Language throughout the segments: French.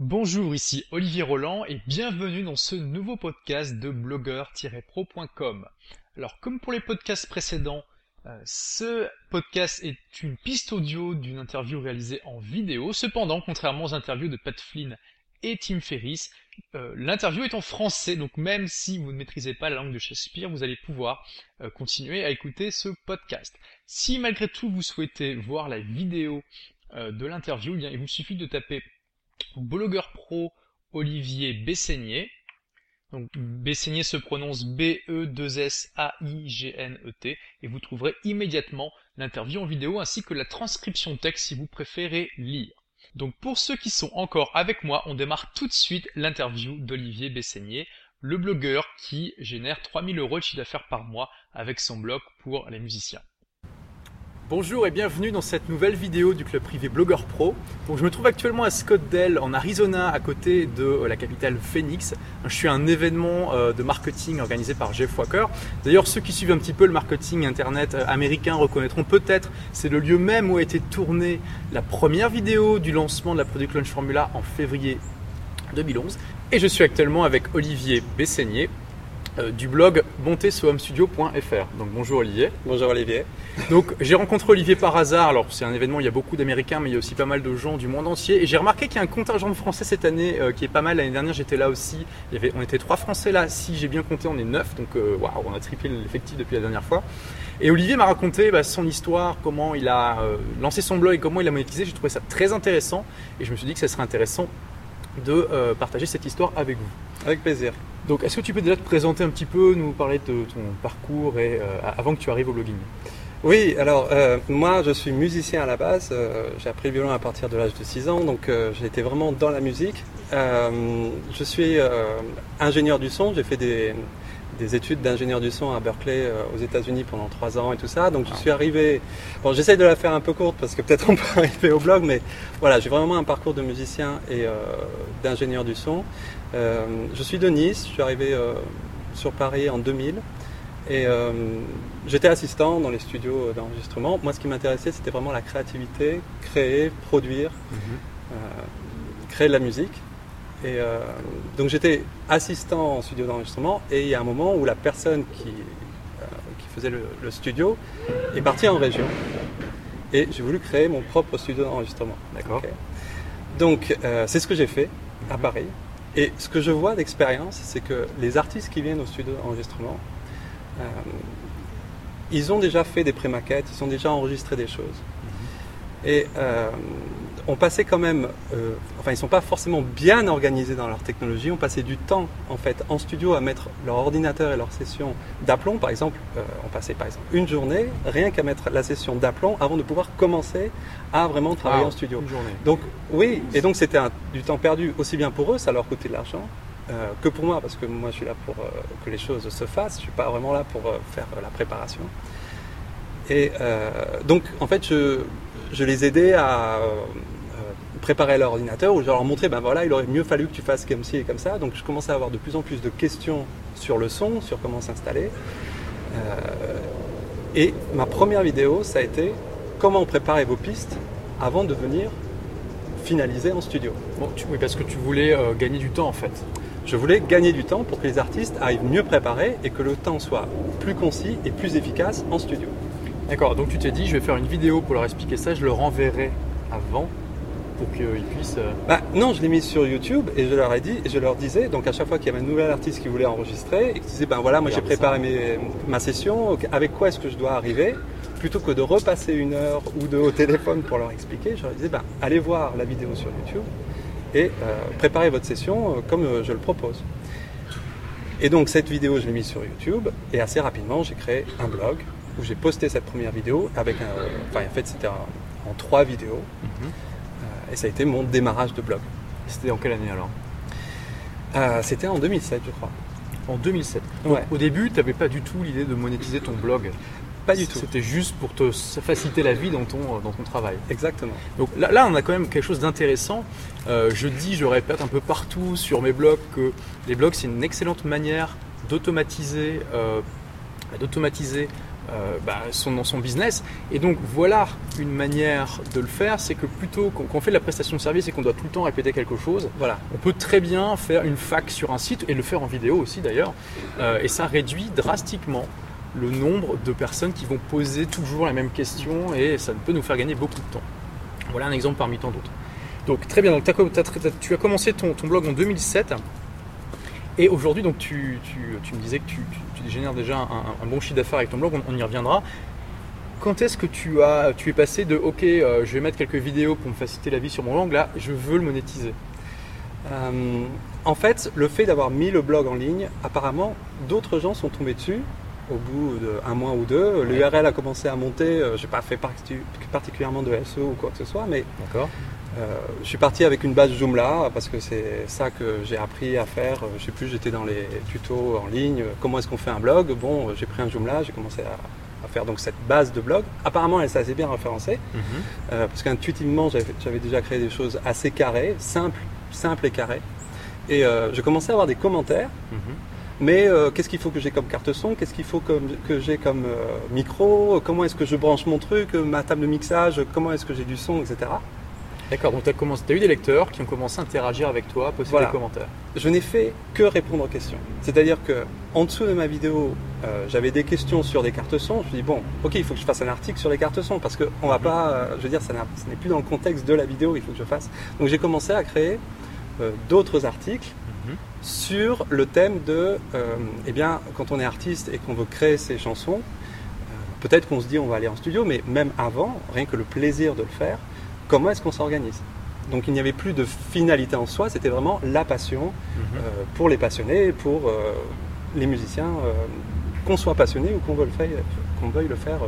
Bonjour, ici Olivier Roland et bienvenue dans ce nouveau podcast de blogueur-pro.com. Alors comme pour les podcasts précédents, euh, ce podcast est une piste audio d'une interview réalisée en vidéo. Cependant, contrairement aux interviews de Pat Flynn et Tim Ferriss, euh, l'interview est en français, donc même si vous ne maîtrisez pas la langue de Shakespeare, vous allez pouvoir euh, continuer à écouter ce podcast. Si malgré tout vous souhaitez voir la vidéo de l'interview, eh il vous suffit de taper blogueur pro Olivier Besseignet. Donc Besseignet se prononce B-E-2-S-A-I-G-N-E-T et vous trouverez immédiatement l'interview en vidéo ainsi que la transcription texte si vous préférez lire. Donc pour ceux qui sont encore avec moi, on démarre tout de suite l'interview d'Olivier Besseignet, le blogueur qui génère 3000 euros de chiffre d'affaires par mois avec son blog pour les musiciens. Bonjour et bienvenue dans cette nouvelle vidéo du club privé Blogueur Pro. Je me trouve actuellement à Scottsdale en Arizona à côté de euh, la capitale Phoenix. Je suis à un événement euh, de marketing organisé par Jeff Walker. D'ailleurs ceux qui suivent un petit peu le marketing internet euh, américain reconnaîtront peut-être c'est le lieu même où a été tournée la première vidéo du lancement de la Product Launch Formula en février 2011. Et je suis actuellement avec Olivier euh, du blog bontésohomstudio.fr. Donc bonjour Olivier. Bonjour Olivier. Donc j'ai rencontré Olivier par hasard. Alors c'est un événement, il y a beaucoup d'Américains, mais il y a aussi pas mal de gens du monde entier. Et j'ai remarqué qu'il y a un contingent de Français cette année euh, qui est pas mal. L'année dernière j'étais là aussi. Il y avait, on était trois Français là. Si j'ai bien compté, on est neuf. Donc euh, waouh, on a triplé l'effectif depuis la dernière fois. Et Olivier m'a raconté bah, son histoire, comment il a lancé son blog et comment il a monétisé. J'ai trouvé ça très intéressant. Et je me suis dit que ça serait intéressant de partager cette histoire avec vous. Avec plaisir. Donc, est-ce que tu peux déjà te présenter un petit peu, nous parler de ton parcours et, euh, avant que tu arrives au blogging? Oui, alors euh, moi je suis musicien à la base. Euh, j'ai appris le violon à partir de l'âge de 6 ans, donc j'ai été vraiment dans la musique. je suis ingénieur du son, j'ai fait des, études d'ingénieur du son à Berkeley aux États-Unis pendant 3 ans et tout ça. Donc je suis arrivé. Bon, j'essaye de la faire un peu courte parce que peut-être on peut arriver au blog, mais voilà, j'ai vraiment un parcours de musicien et d'ingénieur du son. Euh, je suis de Nice, je suis arrivé euh, sur Paris en 2000 et euh, j'étais assistant dans les studios d'enregistrement. Moi, ce qui m'intéressait, c'était vraiment la créativité, créer, produire, mhm. créer de la musique. Et donc j'étais assistant en studio d'enregistrement et il y a un moment où la personne qui, qui faisait le, studio est partie en région et j'ai voulu créer mon propre studio d'enregistrement. D'accord. Donc c'est ce que j'ai fait à mhm. Paris. Et ce que je vois d'expérience, c'est que les artistes qui viennent au studio d'enregistrement, euh, ils ont déjà fait des pré-maquettes, ils ont déjà enregistré des choses. Mhm. Et euh, on passait quand même, euh, enfin ils ne sont pas forcément bien organisés dans leur technologie, on passait du temps en fait en studio à mettre leur ordinateur et leur session d'aplomb. Par exemple, euh, on passait par exemple une journée rien qu'à mettre la session d'aplomb avant de pouvoir commencer à vraiment travailler en studio. Une journée. Donc oui, et donc c'était du temps perdu aussi bien pour eux, ça leur coûtait de l'argent. Euh, que pour moi, parce que moi je suis là pour que les choses se fassent, je ne suis pas vraiment là pour faire la préparation. Et donc en fait, je, je les aidais à euh, préparer leur ordinateur ou je leur montrais, ben voilà, il aurait mieux fallu que tu fasses comme ci et comme ça. Donc je commençais à avoir de plus en plus de questions sur le son, sur comment s'installer. Euh, et ma première vidéo, ça a été comment préparer vos pistes avant de venir finaliser en studio. Bon, oui, parce que tu voulais euh, gagner du temps en fait. Je voulais gagner du temps pour que les artistes arrivent mieux préparés et que le temps soit plus concis et plus efficace en studio. D'accord, donc tu t'es dit, je vais faire une vidéo pour leur expliquer ça, je le renverrai avant pour qu'ils puissent. Euh, bah, non, je l'ai mis sur YouTube et je leur ai dit, et je leur disais, donc à chaque fois qu'il y avait un nouvel artiste qui voulait enregistrer, et qui disait, ben voilà, moi j'ai préparé ma session, avec quoi est-ce que je dois arriver? Plutôt que de repasser une heure ou deux au téléphone pour leur expliquer, je leur disais, ben, allez voir la vidéo sur YouTube et euh, préparez votre session euh, comme je le propose. Et donc cette vidéo, je l'ai mise sur YouTube et assez rapidement, j'ai créé un blog où j'ai posté cette première vidéo avec un. Enfin, en fait, c'était en trois vidéos. Mhm. Et ça a été mon démarrage de blog. C'était en quelle année alors? Euh, C'était en 2007, je crois. En 2007. Au début, tu n'avais pas du tout l'idée de monétiser ton blog? Pas du tout. C'était juste pour te faciliter la vie dans ton, euh, dans ton travail. Exactement. Donc là, là on a quand même quelque chose d'intéressant. je dis, je répète un peu partout sur mes blogs que les blogs, c'est une excellente manière d'automatiser, d'automatiser euh, bah, son, son business. Et donc voilà une manière de le faire, c'est que plutôt qu'on fait de la prestation de service et qu'on doit tout le temps répéter quelque chose, Voilà. on peut très bien faire une fac sur un site et le faire en vidéo aussi d'ailleurs. Euh, et ça réduit drastiquement le nombre de personnes qui vont poser toujours la même question et ça peut nous faire gagner beaucoup de temps. Voilà un exemple parmi tant d'autres. Donc très bien, donc tu as commencé ton, blog en 2007 et aujourd'hui donc tu, tu- tu me disais que tu- tu génères déjà un, un bon chiffre d'affaires avec ton blog, on, on y reviendra. Quand est-ce que tu, as, tu es passé de ok euh, je vais mettre quelques vidéos pour me faciliter la vie sur mon blog là je veux le monétiser? Euh, en fait, le fait d'avoir mis le blog en ligne, apparemment, d'autres gens sont tombés dessus au bout d'un mois ou deux. L'URL a commencé à monter. Je n'ai pas fait parti- particulièrement de SEO ou quoi que ce soit, mais D'accord euh, je suis parti avec une base Joomla parce que c'est ça que j'ai appris à faire. Je sais plus, j'étais dans les tutos en ligne. Comment est-ce qu'on fait un blog? Bon, j'ai pris un Joomla, j'ai commencé à, à faire donc cette base de blog. Apparemment, elle s'est assez bien référencée. Euh, parce qu'intuitivement, j'avais déjà créé des choses assez carrées, simples, simples et carrées. Et euh, je commençais à avoir des commentaires. Mais euh, qu'est-ce qu'il faut que j'ai comme carte son? Qu'est-ce qu'il faut comme- que j'ai comme euh, micro? Comment est-ce que je branche mon truc? Ma table de mixage? Comment est-ce que j'ai du son, etc. D'accord, donc tu as, eu des lecteurs qui ont commencé à interagir avec toi, poster Voilà. des commentaires. Je n'ai fait que répondre aux questions. C'est-à-dire que en dessous de ma vidéo, euh, j'avais des questions sur des cartes son. Je me suis dit bon, ok, il faut que je fasse un article sur les cartes son parce que on va pas, euh, je veux dire, ça n'est plus dans le contexte de la vidéo. Il faut que je fasse. Donc j'ai commencé à créer euh, d'autres articles Mhm. sur le thème de, eh bien, quand on est artiste et qu'on veut créer ses chansons, peut-être qu'on se dit on va aller en studio, mais même avant, rien que le plaisir de le faire, comment est-ce qu'on s'organise Donc il n'y avait plus de finalité en soi, c'était vraiment la passion euh, pour les passionnés, pour euh, les musiciens, euh, qu'on soit passionné ou qu'on veuille, le faire- qu'on veuille le faire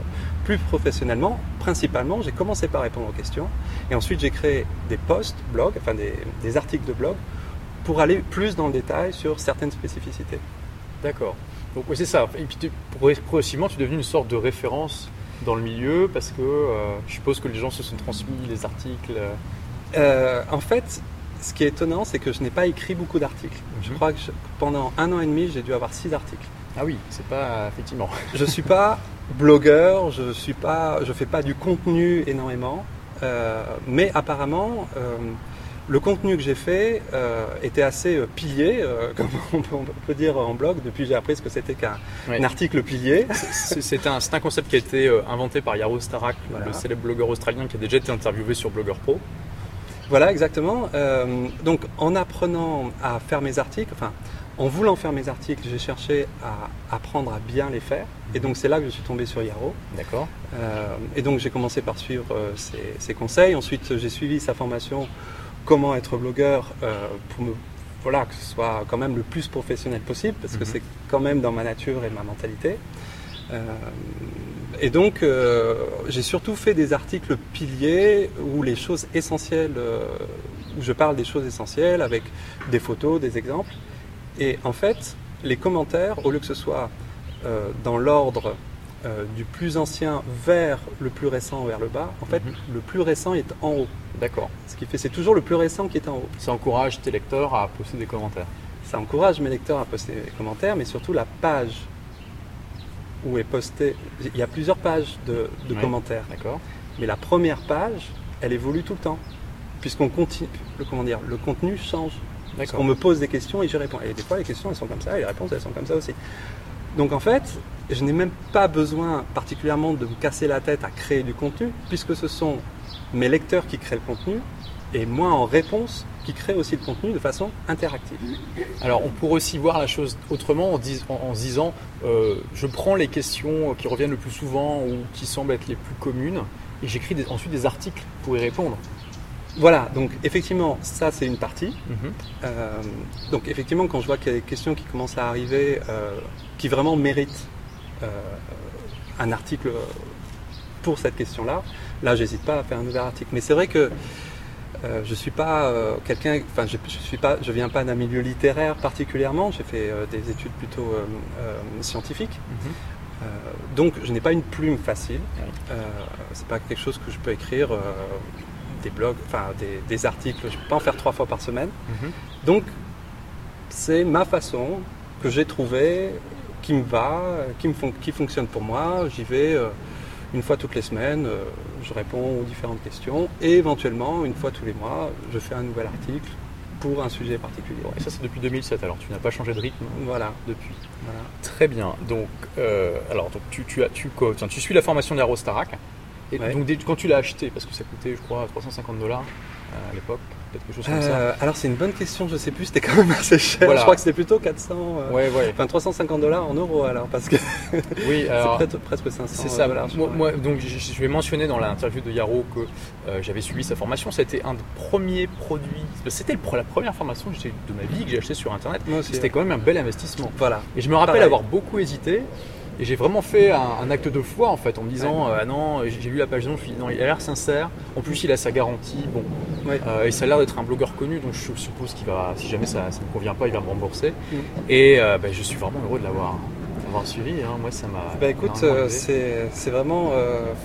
plus professionnellement. Principalement, j'ai commencé par répondre aux questions et ensuite j'ai créé des posts, blogs, enfin des, des articles de blog pour aller plus dans le détail sur certaines spécificités. D'accord. Donc oui, c'est ça. Et puis progressivement, tu es devenu une sorte de référence dans le milieu parce que euh, je suppose que les gens se sont transmis les articles. euh, Euh, en fait, ce qui est étonnant, c'est que je n'ai pas écrit beaucoup d'articles. Je Mhm. crois que je- pendant un an et demi, j'ai dû avoir six articles. Ah oui, c'est pas effectivement. Je suis pas blogueur, je suis pas, je fais pas du contenu énormément, euh, mais apparemment le contenu que j'ai fait euh, était assez euh, pilier, euh, comme on peut, on peut dire en blog. Depuis, j'ai appris ce que c'était qu'un article pilier. C'est un, concept qui a été euh, inventé par Yaro Starak, Voilà. le célèbre blogueur australien qui a déjà été interviewé sur Blogger Pro. Voilà, exactement. Donc, en apprenant à faire mes articles, enfin, en voulant faire mes articles, j'ai cherché à apprendre à bien les faire. Et donc, c'est là que je suis tombé sur Yaro. D'accord. Euh, et donc j'ai commencé par suivre euh, ses, ses conseils. Ensuite j'ai suivi sa formation comment être blogueur euh, pour me voilà que ce soit quand même le plus professionnel possible parce que Mhm. c'est quand même dans ma nature et ma mentalité. Euh, et donc euh, j'ai surtout fait des articles piliers où les choses essentielles, où je parle des choses essentielles avec des photos, des exemples. Et en fait les commentaires, au lieu que ce soit dans l'ordre euh, du plus ancien vers le plus récent vers le bas, en fait, Mhm. le plus récent est en haut. D'accord. Ce qui fait, c'est toujours le plus récent qui est en haut. Ça encourage tes lecteurs à poster des commentaires. Ça encourage mes lecteurs à poster des commentaires, mais surtout la page où est posté. Il y a plusieurs pages de, commentaires, D'accord. mais la première page, elle évolue tout le temps, puisqu'on continue. Le, comment dire, le contenu change. Parce D'accord. qu'on me pose des questions et j'y réponds. Et des fois, les questions, elles sont comme ça, et les réponses, elles sont comme ça aussi. Donc en fait, je n'ai même pas besoin particulièrement de me casser la tête à créer du contenu, puisque ce sont mes lecteurs qui créent le contenu, et moi en réponse qui crée aussi le contenu de façon interactive. Alors, on pourrait aussi voir la chose autrement en, se disant euh, je prends les questions qui reviennent le plus souvent ou qui semblent être les plus communes et j'écris ensuite des articles pour y répondre. Voilà, donc effectivement, ça c'est une partie. Euh, donc effectivement, quand je vois qu'il y a des questions qui commencent à arriver, euh, qui vraiment méritent euh, un article pour cette question-là, là j'hésite pas à faire un nouvel article. Mais c'est vrai que je suis pas quelqu'un, enfin je, je suis pas, je viens pas d'un milieu littéraire particulièrement. J'ai fait des études plutôt scientifiques. Euh, donc je n'ai pas une plume facile. Euh, c'est pas quelque chose que je peux écrire des blogs, enfin des, des articles. Je peux pas en faire trois fois par semaine. Donc c'est ma façon que j'ai trouvée qui me va, qui, me fon- qui fonctionne pour moi. J'y vais euh, une fois toutes les semaines, euh, je réponds aux différentes questions et éventuellement, une fois tous les mois, je fais un nouvel article pour un sujet particulier. Et ça, c'est depuis 2007, alors tu n'as pas changé de rythme Voilà. depuis. voilà. Très bien. Donc, euh, alors, donc tu, tu, as, tu, tiens, tu suis la formation d'Aero Starac. Et Ouais. donc, quand tu l'as acheté, parce que ça coûtait, je crois, 350 dollars euh, à l'époque, peut-être quelque chose comme ça. Euh, alors c'est une bonne question, je sais plus, c'était quand même assez cher. Voilà. Je crois que c'était plutôt 400, euh, Ouais, ouais. enfin 350 dollars en euros alors, parce que Oui, c'est presque 500 C'est ça. dollars. moi, donc, je, vais mentionner dans l'interview de Yaro que euh, j'avais suivi sa formation. C'était un des premiers produits. C'était la première formation de ma vie que j'ai acheté sur Internet. C'était quand même un bel investissement. Voilà. Et je me rappelle Pareil. avoir beaucoup hésité. Et j'ai vraiment fait un, un acte de foi en fait en me disant euh, ah non j'ai lu la page non je me suis dit non il a l'air sincère en plus il a sa garantie bon Ouais. Euh, et ça a l'air d'être un blogueur connu donc je suppose qu'il va si jamais ça ne me convient pas il va me rembourser Mm. et euh, bah, je suis vraiment heureux de l'avoir suivi hein. moi ça m'a Bah écoute, c'est c'est vraiment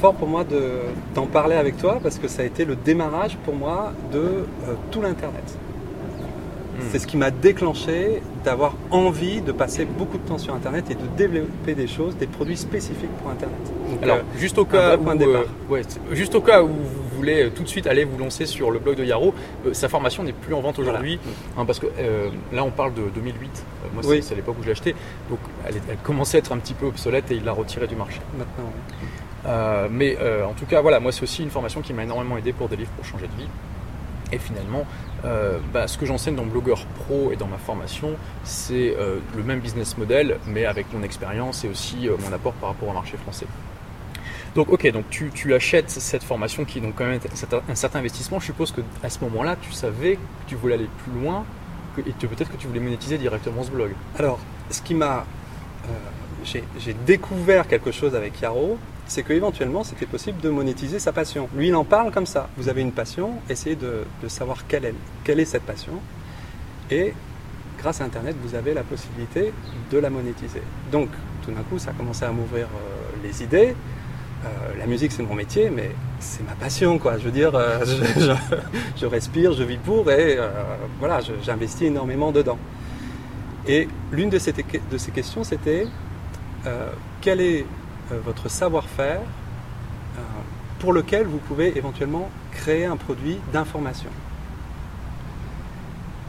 fort pour moi de- d'en parler avec toi parce que ça a été le démarrage pour moi de tout l'Internet. Mm. C'est ce qui m'a déclenché d'avoir envie de passer beaucoup de temps sur Internet et de développer des choses, des produits spécifiques pour Internet. Donc, Alors, euh, juste au cas où, euh, ouais, juste au cas où vous voulez euh, tout de suite aller vous lancer sur le blog de Yaro, euh, sa formation n'est plus en vente aujourd'hui, hein, parce que là on parle de 2008. Euh, moi, c'est Oui. c'est à l'époque où je l'ai acheté, donc elle, commençait à être un petit peu obsolète et il l'a retirée du marché. maintenant, mais en tout cas, voilà, moi c'est aussi une formation qui m'a énormément aidé pour des livres pour changer de vie. Et finalement, euh, bah, ce que j'enseigne dans Blogueur Pro et dans ma formation, c'est euh, le même business model, mais avec mon expérience et aussi euh, mon apport par rapport au marché français. Donc, ok, donc tu, tu achètes cette formation qui donc quand même un certain- investissement. Je suppose que à ce moment-là, tu savais que tu voulais aller plus loin que- et peut-être que tu voulais monétiser directement ce blog. Alors, ce qui m'a. j'ai découvert quelque chose avec Yaro, c'est qu'éventuellement c'était possible de monétiser sa passion. Lui, il en parle comme ça. Vous avez une passion, essayez de, de savoir quelle est, quelle est cette passion. Et grâce à Internet, vous avez la possibilité de la monétiser. Donc, tout d'un coup, ça a commencé à m'ouvrir euh, les idées. Euh, la musique, c'est mon métier, mais c'est ma passion, quoi. Je veux dire, euh, je, respire, je vis pour, et voilà, j'investis énormément dedans. Et l'une de de ces questions, c'était euh, quel est votre savoir-faire euh, pour lequel vous pouvez éventuellement créer un produit d'information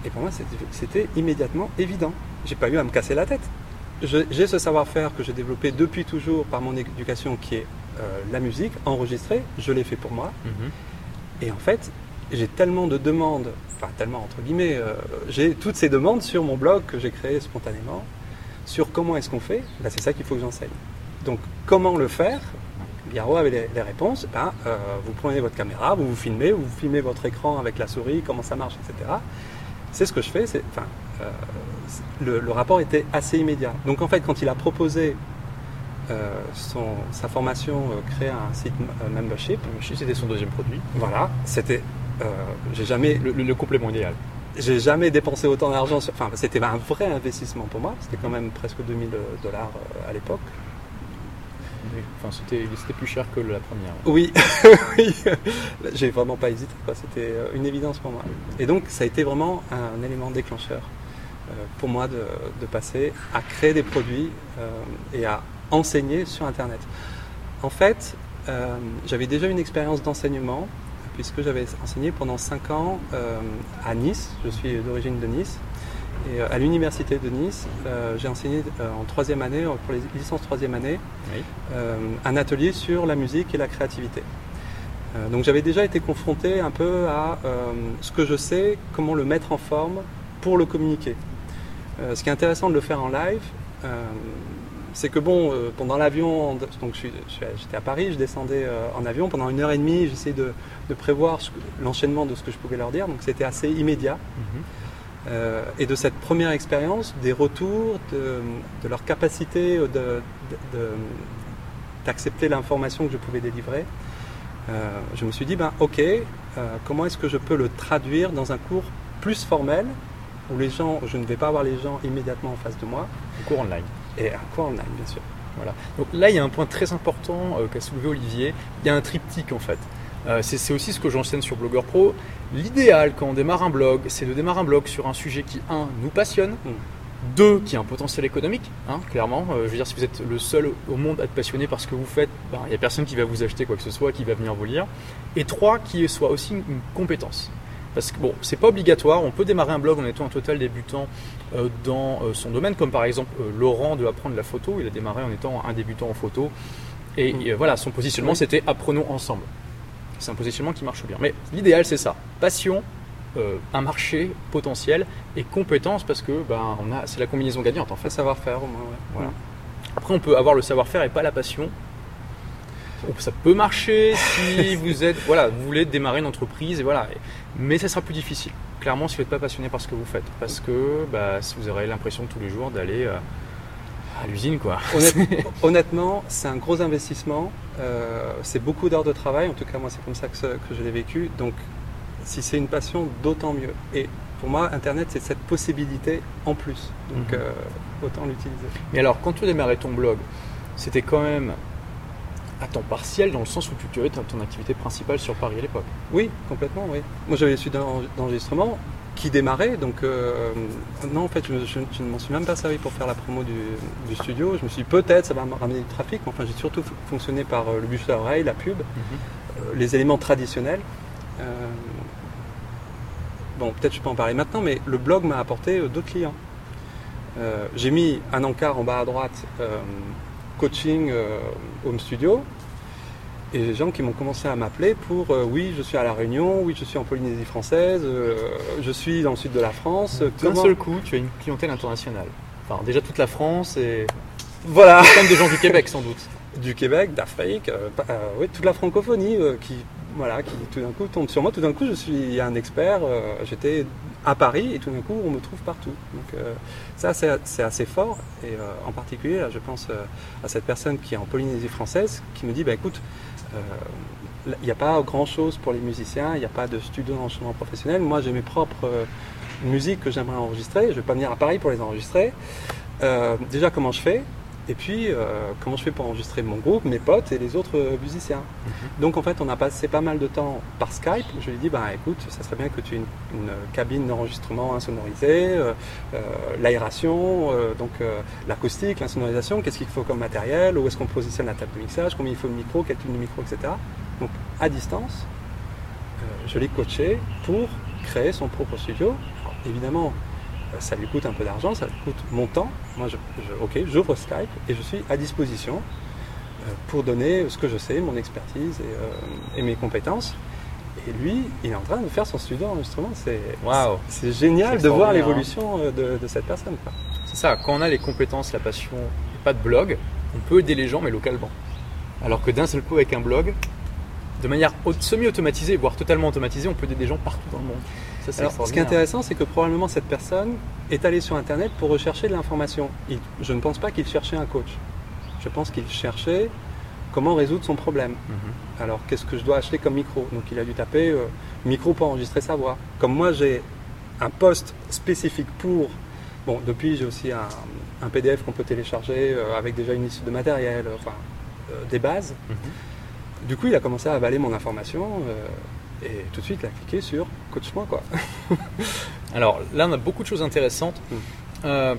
Et pour moi, c'était- immédiatement évident. J'ai pas eu à me casser la tête. J'ai ce savoir-faire que j'ai développé depuis toujours par mon éducation, qui est euh, la musique enregistrée. Je l'ai fait pour moi. Et en fait, j'ai tellement de demandes, enfin tellement entre guillemets, euh, j'ai toutes ces demandes sur mon blog que j'ai créé spontanément, sur comment est-ce qu'on fait, Ben, c'est ça qu'il faut que j'enseigne. Donc comment le faire? Biarro avait les, les réponses, Ben, euh, vous prenez votre caméra, vous vous filmez, vous filmez votre écran avec la souris, comment ça marche, etc. C'est ce que je fais, c'est, enfin, euh, le, le rapport était assez immédiat. Donc en fait, quand il a proposé euh, son- sa formation, créer un site membership, C'était son deuxième produit, voilà, c'était. j'ai jamais, le, le- le complément idéal. j'ai jamais dépensé autant d'argent. sur- Enfin, c'était un vrai investissement pour moi. C'était quand même presque 2000 dollars à l'époque. Enfin, c'était plus cher que la première. Oui, oui. J'ai vraiment pas hésité. C'était euh, une évidence pour moi. Et donc, ça a été vraiment un élément déclencheur euh, pour moi de, de passer à créer des produits euh, et à enseigner sur Internet. En fait, j'avais déjà une expérience d'enseignement puisque j'avais enseigné pendant 5 ans à Nice. Je suis d'origine de Nice. Et euh, à l'université de Nice, euh, j'ai enseigné euh, en troisième année, pour les licences troisième année, Oui. euh, un atelier sur la musique et la créativité. Donc j'avais déjà été confronté un peu à ce que je sais, comment le mettre en forme pour le communiquer. Ce qui est intéressant de le faire en live, c'est que bon, pendant l'avion, donc j'étais à Paris, je descendais en avion pendant une heure et demie, j'essayais de, de prévoir l'enchaînement de ce que je pouvais leur dire, donc c'était assez immédiat. Euh, et de cette première expérience, des retours, de, de leur capacité d'accepter l'information que je pouvais délivrer, euh, je me suis dit, ben, ok, euh, comment est-ce que je peux le traduire dans un cours plus formel, où les gens, je ne vais pas avoir les gens immédiatement en face de moi, Le cours online. et un cours online, bien sûr. Voilà. Donc là, il y a un point très important qu'a soulevé Olivier. Il y a un triptyque en fait. Euh, c'est aussi ce que j'enseigne sur Blogueur Pro. L'idéal quand on démarre un blog, c'est de démarrer un blog sur un sujet qui, un, nous passionne, Mm. Deux, qui a un potentiel économique, hein, clairement. Euh, je veux dire, si vous êtes le seul au monde à être passionné par ce que vous faites, ben, il n'y a personne qui va vous acheter quoi que ce soit, qui va venir vous lire. Et trois, qui soit aussi une, compétence. Parce que bon, c'est pas obligatoire, on peut démarrer un blog en étant un total débutant euh, dans son domaine, comme par exemple Laurent de Apprendre la photo, il a démarré en étant un débutant en photo. Et, mm. voilà, son positionnement c'était Apprenons ensemble. C'est un positionnement qui marche bien. Mais l'idéal c'est ça, passion, euh, un marché potentiel et compétences parce que ben, on a, c'est la combinaison gagnante en fait. savoir-faire au moins, voilà. Après, on peut avoir le savoir-faire et pas la passion. Ça peut marcher si vous êtes, voilà, vous voulez démarrer une entreprise et voilà, mais ça sera plus difficile. Clairement, si vous n'êtes pas passionné par ce que vous faites, parce que bah, vous aurez l'impression tous les jours d'aller euh, à l'usine, quoi. Honnêtement, c'est un gros investissement. Euh, c'est beaucoup d'heures de travail. En tout cas, moi, c'est comme ça que, que je l'ai vécu. Donc, si c'est une passion, d'autant mieux. Et pour moi, Internet, c'est cette possibilité en plus. Donc, mhm. euh, autant l'utiliser. Mais alors, quand tu démarrais ton blog, c'était quand même à temps partiel dans le sens où tu avais ton activité principale sur Paris à l'époque Oui, complètement, oui. Moi, j'avais les suites d'enregistrement qui démarrait, donc euh, non, en fait, je, ne m'en suis même pas servi pour faire la promo du, studio. Je me suis dit, peut-être, ça va me ramener du trafic, mais enfin, j'ai surtout fonctionné par euh, le bûche à oreille, la pub, mhm. les éléments traditionnels bon, peut-être je peux en parler maintenant, mais le blog m'a apporté euh, d'autres clients. Euh, j'ai mis un encart en bas à droite, euh, coaching home studio, et des gens qui m'ont commencé à m'appeler pour oui, je suis à La Réunion, oui, je suis en Polynésie française, je suis dans le sud de la France. D'un seul coup, tu as une clientèle internationale. Enfin, déjà toute la France et. Voilà Comme des gens du Québec sans doute. Du Québec, d'Afrique, oui, toute la francophonie qui voilà, qui tout d'un coup tombe sur moi. Tout d'un coup, je suis un expert. Euh, j'étais à Paris et tout d'un coup, on me trouve partout. Donc euh, ça, c'est assez fort. Et euh, en particulier, je pense à cette personne qui est en Polynésie française, qui me dit, bah écoute, il n'y a pas grand-chose pour les musiciens, il n'y a pas de studio d'enregistrement professionnel. Moi, j'ai mes propres musiques que j'aimerais enregistrer. Je ne vais pas venir à Paris pour les enregistrer. déjà, comment je fais? Et puis, euh, comment je fais pour enregistrer mon groupe, mes potes et les autres euh, musiciens. Mhm. Donc, en fait, on a passé pas mal de temps par Skype. Je lui ai dit, bah, écoute, ça serait bien que tu aies une, cabine d'enregistrement insonorisée, euh, l'aération, donc l'acoustique, l'insonorisation, qu'est-ce qu'il faut comme matériel, où est-ce qu'on positionne la table de mixage, combien il faut de micro, quel type de micro, etc. Donc, à distance, je l'ai coaché pour créer son propre studio. évidemment, euh, ça lui coûte un peu d'argent, ça lui coûte mon temps. Moi, je, ok, j'ouvre Skype et je suis à disposition euh, pour donner ce que je sais, mon expertise et, euh, mes compétences. Et lui, il est en train de faire son studio d'enregistrement. C'est c'est génial de voir l'évolution de, cette personne. C'est ça, quand on a les compétences, la passion, pas de blog, on peut aider les gens, mais localement. Alors que d'un seul coup, avec un blog, de manière semi-automatisée, voire totalement automatisée, on peut aider des gens partout dans le monde. Alors, ce qui est intéressant, c'est que probablement cette personne est allée sur Internet pour rechercher de l'information. Je ne pense pas qu'il cherchait un coach. Je pense qu'il cherchait comment résoudre son problème. Mhm. Alors, qu'est-ce que je dois acheter comme micro? Donc, il a dû taper euh, micro pour enregistrer sa voix. Comme moi, j'ai un poste spécifique pour. Bon, depuis, j'ai aussi un, PDF qu'on peut télécharger euh, avec déjà une liste de matériel, enfin, euh, des bases. Mhm. Du coup, il a commencé à avaler mon information. Et tout de suite, il a cliqué sur coach-moi quoi. Alors là, on a beaucoup de choses intéressantes. Mm. Euh,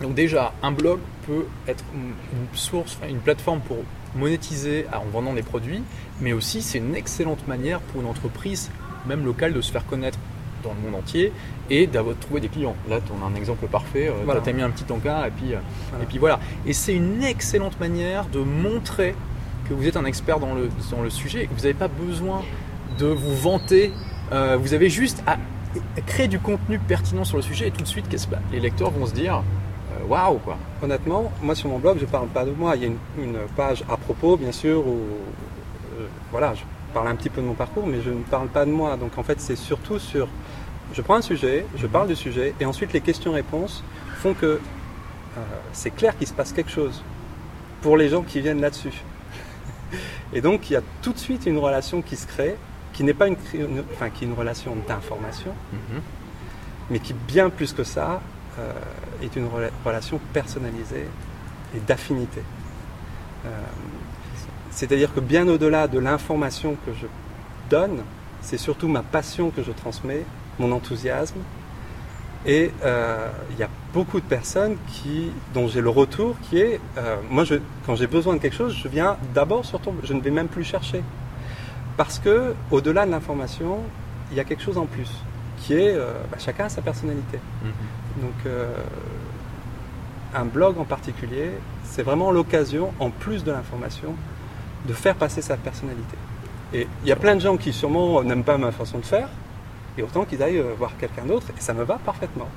donc déjà, un blog peut être une, source, une plateforme pour monétiser en vendant des produits, mais aussi c'est une excellente manière pour une entreprise, même locale, de se faire connaître dans le monde entier et d'avoir trouvé des clients. Là, on a un exemple parfait. Euh, voilà. Tu as mis un petit encart et puis, euh, et puis voilà. Et c'est une excellente manière de montrer que vous êtes un expert dans le, dans le sujet et que vous n'avez pas besoin de vous vanter. Euh, vous avez juste à créer du contenu pertinent sur le sujet et tout de suite, les lecteurs vont se dire euh, waouh quoi. Honnêtement, moi sur mon blog, je parle pas de moi. Il y a une, page à propos, bien sûr, où euh, voilà, je parle un petit peu de mon parcours, mais je ne parle pas de moi. Donc en fait, c'est surtout sur. Je prends un sujet, je parle du sujet, et ensuite les questions-réponses font que c'est clair qu'il se passe quelque chose pour les gens qui viennent là-dessus. Et donc il y a tout de suite une relation qui se crée qui n'est pas une, enfin, qui est une relation d'information, mhm. mais qui, bien plus que ça, euh, est une relation personnalisée et d'affinité. Euh, c'est-à-dire que bien au-delà de l'information que je donne, c'est surtout ma passion que je transmets, mon enthousiasme, Et euh, il y a beaucoup de personnes qui, dont j'ai le retour qui est, moi, je, quand j'ai besoin de quelque chose, je viens d'abord sur ton, je ne vais même plus chercher, parce que au-delà de l'information, il y a quelque chose en plus, qui est, euh, bah, chacun a sa personnalité. Donc, euh, un blog en particulier, c'est vraiment l'occasion, en plus de l'information, de faire passer sa personnalité. Et il y a plein de gens qui sûrement n'aiment pas ma façon de faire, et autant qu'ils aillent euh, voir quelqu'un d'autre, et ça me va parfaitement.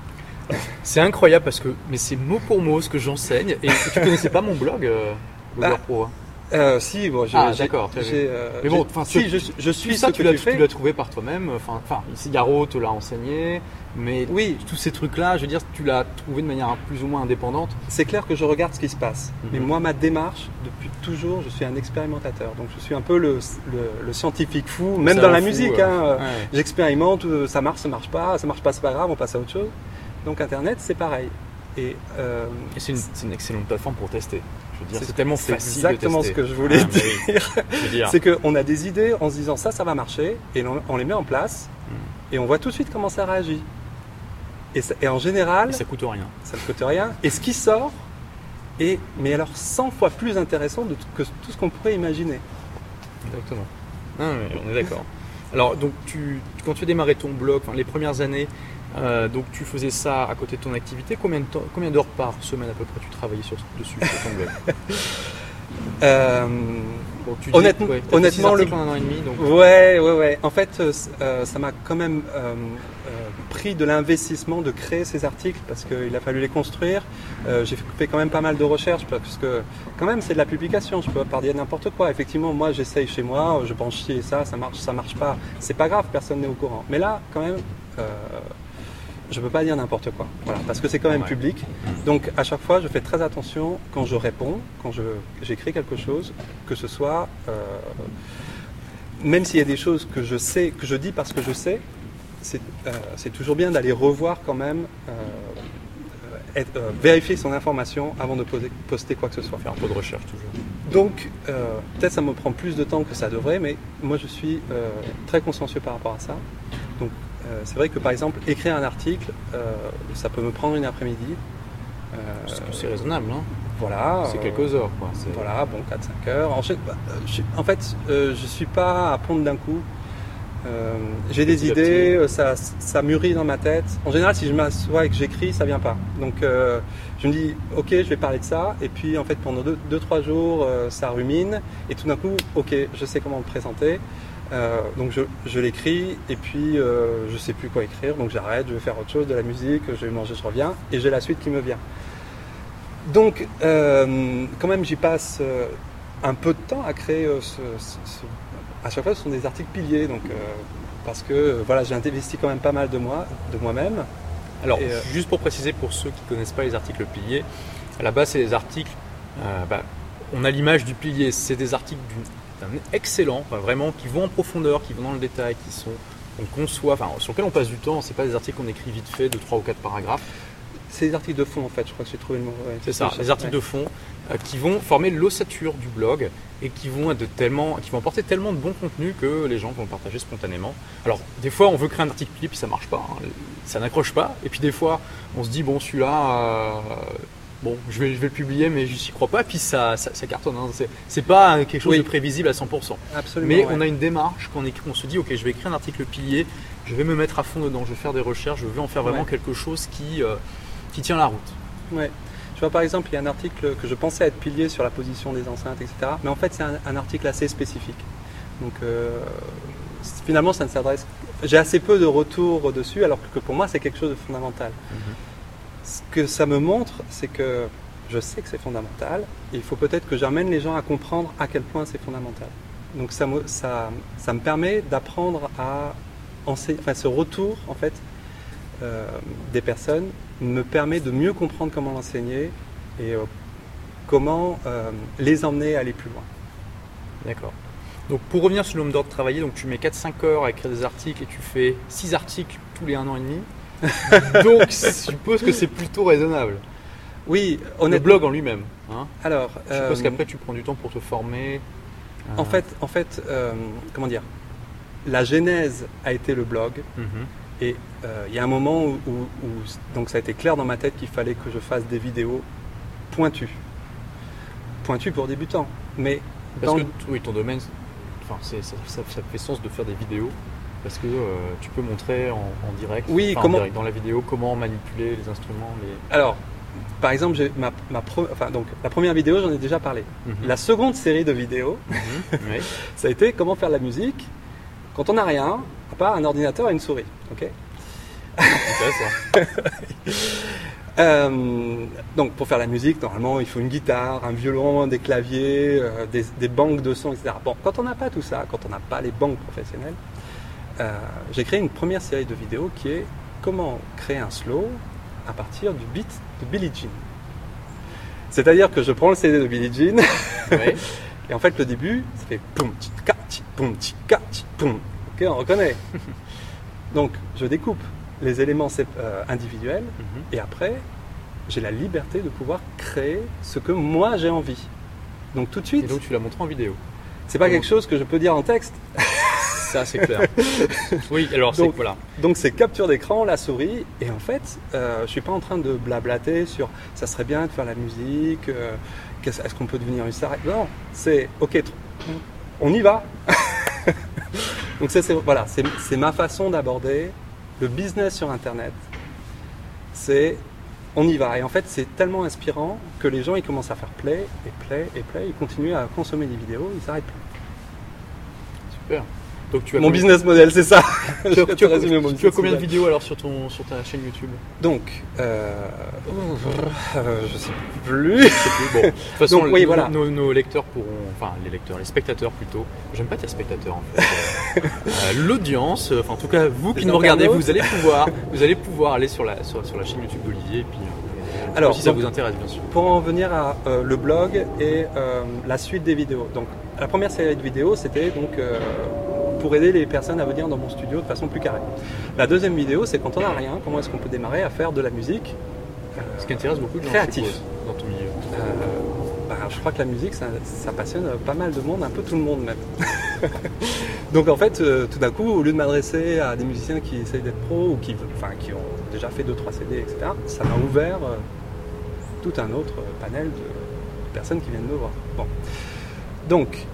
C'est incroyable parce que, mais c'est mot pour mot ce que j'enseigne. Et tu connaissais pas mon blog, euh, Bah, Pro hein Euh, si, bon, j'ai, Ah, d'accord, euh, Mais bon, enfin, si, je, je suis ça, ce tu que l'as, trouvé par toi-même. Enfin, enfin, ici, Garo te l'a enseigné, mais Oui, tous ces trucs-là, je veux dire, tu l'as trouvé de manière plus ou moins indépendante. c'est clair que je regarde ce qui se passe. Mhm. Mais moi, ma démarche, depuis toujours, je suis un expérimentateur. Donc, je suis un peu le, le- le scientifique fou, même dans la musique. euh, hein. ouais. J'expérimente, euh, ça marche, ça marche pas, ça marche pas, c'est pas grave, on passe à autre chose. Donc, Internet, c'est pareil. Et euh, Et c'est une, c'est une excellente plateforme pour tester. Dire, C'est- tellement c'est facile exactement de ce que je voulais Ah, mais oui. Dire, c'est qu'on a des idées en se disant ça, ça va marcher, et on, on les met en place, Hmm. et on voit tout de suite comment ça réagit. Et, ça- et en général, et ça coûte rien. ça ne coûte rien. Et ce qui sort est, mais alors 100 fois plus intéressant de que tout ce qu'on pourrait imaginer. Exactement. Ah, mais on est d'accord. Alors, donc, tu, quand tu as démarré ton blog, enfin, les premières années, euh, donc tu faisais ça à côté de ton activité. Combien de temps, combien d'heures par semaine à peu près tu travaillais sur, dessus sur ton blog Euh, Bon, tu Honnêtement- ouais, honnêtement, le- articles en un an et demi, donc ouais, ouais, ouais. En fait, euh, ça m'a quand même pris de l'investissement de créer ces articles parce qu'il a fallu les construire. J'ai fait quand même pas mal de recherches parce que quand même c'est de la publication. Je peux pas dire n'importe quoi. Effectivement, moi j'essaye chez moi, je pense chier ça, ça marche, ça marche pas. C'est pas grave, personne n'est au courant. Mais là, quand même. Je peux pas dire n'importe quoi, voilà, parce que c'est quand même Ouais. public. Donc à chaque fois, je fais très attention quand je réponds, quand j'écris quelque chose, que ce soit euh, même s'il y a des choses que je sais, que je dis parce que je sais, c'est euh, toujours bien d'aller revoir quand même, euh, être- vérifier son information avant de poser- poster quoi que ce soit. faire un peu de recherche toujours. Donc, peut-être ça me prend plus de temps que ça devrait, mais moi je suis très consciencieux par rapport à ça. Donc, euh, c'est vrai que par exemple, écrire un article, euh, ça peut me prendre une après-midi. Euh, C'est- raisonnable, hein voilà. C'est quelques heures, quoi. Voilà, bon, 4-5 heures. En, fait, bah, je, en fait, je suis pas à pondre d'un coup. J'ai des idées, ça, ça mûrit dans ma tête. En général, si je m'assois et que j'écris, ça vient pas. Donc, je me dis, ok, je vais parler de ça. Et puis, en fait, pendant 2-3 jours, ça rumine. Et tout d'un coup, ok, je sais comment me présenter. Euh, donc, je, je l'écris. Et puis, euh, je sais plus quoi écrire. Donc, j'arrête, je vais faire autre chose, de la musique, je vais manger, je reviens. Et j'ai la suite qui me vient. Donc, euh, quand même, j'y passe euh, un peu de temps à créer ce, ce- ce- À chaque fois, ce sont des articles piliers, donc parce que voilà, j'ai investi quand même pas mal de moi, de moi-même. Alors, Et, juste pour préciser pour ceux qui ne connaissent pas les articles piliers, à la base, c'est des articles. bah, on a l'image du pilier, c'est des articles d'une- d'un excellent, enfin, vraiment, qui vont en profondeur, qui vont dans le détail, qui sont. On conçoit, enfin, sur lesquels on passe du temps, c'est pas des articles qu'on écrit vite fait de 3 ou 4 paragraphes. C'est des articles de fond en fait, je crois que j'ai trouvé le mot. ouais, C'est ça, les articles de fond euh, qui vont former l'ossature du blog et qui vont être tellement, qui vont apporter tellement de bon contenu que les gens vont le partager spontanément. Alors des fois on veut créer un article puis ça marche pas, hein, ça n'accroche pas. Et puis des fois on se dit bon celui-là, euh, bon je vais, je vais le publier mais je n'y crois pas. Et puis ça, ça, ça cartonne. hein. C'est, pas quelque chose Oui. de prévisible à 100%. Absolument. Mais ouais. on a une démarche quand on, se dit ok je vais écrire un article pilier, je vais me mettre à fond dedans, je vais faire des recherches, je veux en faire vraiment Ouais. quelque chose qui, euh, qui tient la route. Ouais. Je vois par exemple, il y a un article que je pensais être pilier sur la position des enceintes, etc. Mais en fait, c'est un, un article assez spécifique. Donc euh, finalement, ça ne s'adresse. J'ai assez peu de retours dessus, alors que pour moi, c'est quelque chose de fondamental. Ce que ça me montre, c'est que je sais que c'est fondamental. Il faut peut-être que j'amène les gens à comprendre à quel point c'est fondamental. Donc ça me, ça, ça me permet d'apprendre à enseigner. Enfin, ce retour, en fait, euh, des personnes me permet de mieux comprendre comment l'enseigner et euh, comment euh, les emmener à aller plus loin. D'accord. Donc pour revenir sur le nombre d'heures donc tu mets 4-5 heures à écrire des articles et tu fais 6 articles tous les 1 an et demi. donc je suppose que c'est plutôt raisonnable. Oui, Le honnêtement. blog en lui-même. Hein Alors, je suppose euh, qu'après tu prends du temps pour te former. en Euh, fait, en fait, euh, comment dire, la genèse a été le blog mhm. Et il y a un moment où, où- où- donc ça a été clair dans ma tête qu'il fallait que je fasse des vidéos pointues. Pointues pour débutants. Mais Parce dans que le- oui, ton domaine, enfin, c'est- ça, ça- ça fait sens de faire des vidéos parce que euh, tu peux montrer en, en direct, Oui, enfin, en comment- direct, dans la vidéo comment manipuler les instruments. Les... Alors, par exemple, ma, ma pre- enfin, donc, la première vidéo, j'en ai déjà parlé. Mhm. La seconde série de vidéos, Mhm. Oui. ça a été comment faire de la musique quand on n'a rien, à part un ordinateur et une souris. ok? Intéressant. Euh, donc pour faire la musique, normalement il faut une guitare, un violon, des claviers, euh, des, des banques de sons, etc. Bon, quand on n'a pas tout ça, quand on n'a pas les banques professionnelles, euh, j'ai créé une première série de vidéos qui est comment créer un slow à partir du beat de Billie Jean. C'est-à-dire que je prends le CD de Billie Jean Oui. et en fait le début, ça fait poum, tika, ti, poum, tika, ti, poum. Ok, on reconnaît. Donc je découpe les éléments euh, individuels Mhm. et après, j'ai la liberté de pouvoir créer ce que moi j'ai envie. Donc tout de Et suite, donc tu la montres en vidéo. c'est pas quelque chose que je peux dire en texte. Ça, c'est clair. oui, alors c'est Donc- voilà. Donc c'est capture d'écran, la souris, et en fait, euh, je suis pas en train de blablater sur ça serait bien de faire la musique, euh, est-ce qu'on peut devenir une star? Non, c'est ok, on y va. Donc ça, c'est voilà, c'est c'est ma façon d'aborder le business sur Internet. C'est on y va. Et en fait, c'est tellement inspirant que les gens ils commencent à faire play et play et play, ils continuent à consommer des vidéos, ils s'arrêtent plus. Super. Donc tu as Mon combien- business model, c'est ça. Tu as, vais tu as- te résumer mon tu as business combien de vidéos alors sur, ton, sur ta chaîne YouTube? Donc, euh, euh, je sais plus. Je sais plus. Bon, de toute façon, Donc, oui, nos, voilà. nos, nos lecteurs pourront, enfin les lecteurs, les spectateurs plutôt. J'aime pas dire spectateurs en fait. Euh, L'audience, enfin en tout cas vous qui nous regardez, vous allez pouvoir, vous allez pouvoir aller sur la sur, sur la chaîne YouTube d'Olivier et puis. Alors, si ça donc- vous intéresse bien sûr. Pour en venir à euh, le blog et euh, la suite des vidéos. Donc, la première série de vidéos, c'était donc euh, pour aider les personnes à venir dans mon studio de façon plus carrée. La deuxième vidéo, c'est quand on n'a rien, comment est-ce qu'on peut démarrer à faire de la musique. euh, Ce qui intéresse beaucoup de gens créatif. dans ton milieu. Euh, bah, je crois que la musique, ça, ça passionne pas mal de monde, un peu tout le monde même. Donc en fait, euh, tout d'un coup, au lieu de m'adresser à des musiciens qui essayent d'être pros ou qui, enfin, qui ont déjà fait 2-3 CD, etc., ça m'a ouvert tout un autre panel de, personnes qui viennent me voir. Bon. Donc,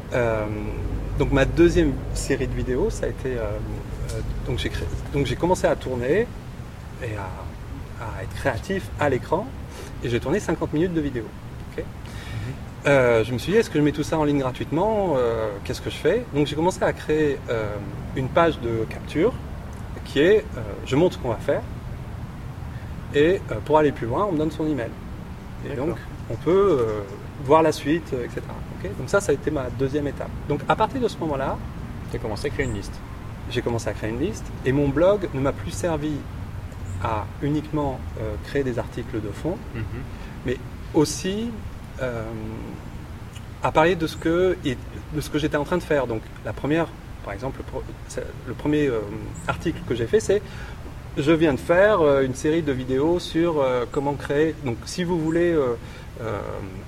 donc ma deuxième série de vidéos, ça a été... euh, euh, donc j'ai créé- donc j'ai commencé à tourner et à, à être créatif à l'écran et j'ai tourné 50 minutes de vidéo. ok? Euh, je me suis dit, est-ce que je mets tout ça en ligne gratuitement? Qu'est-ce que je fais? Donc j'ai commencé à créer une page de capture qui est, je montre ce qu'on va faire et pour aller plus loin, on me donne son email. Et D'accord. donc on peut voir la suite, etc. donc ça, ça a été ma deuxième étape. Donc à partir de ce moment-là, Tu as commencé à créer une liste. j'ai commencé à créer une liste et mon blog ne m'a plus servi à uniquement euh, créer des articles de fond, mais aussi euh, à parler de ce que et de ce que j'étais en train de faire. Donc la première, par exemple, le, premier euh, article que j'ai fait, c'est je viens de faire une série de vidéos sur comment créer. Donc si vous voulez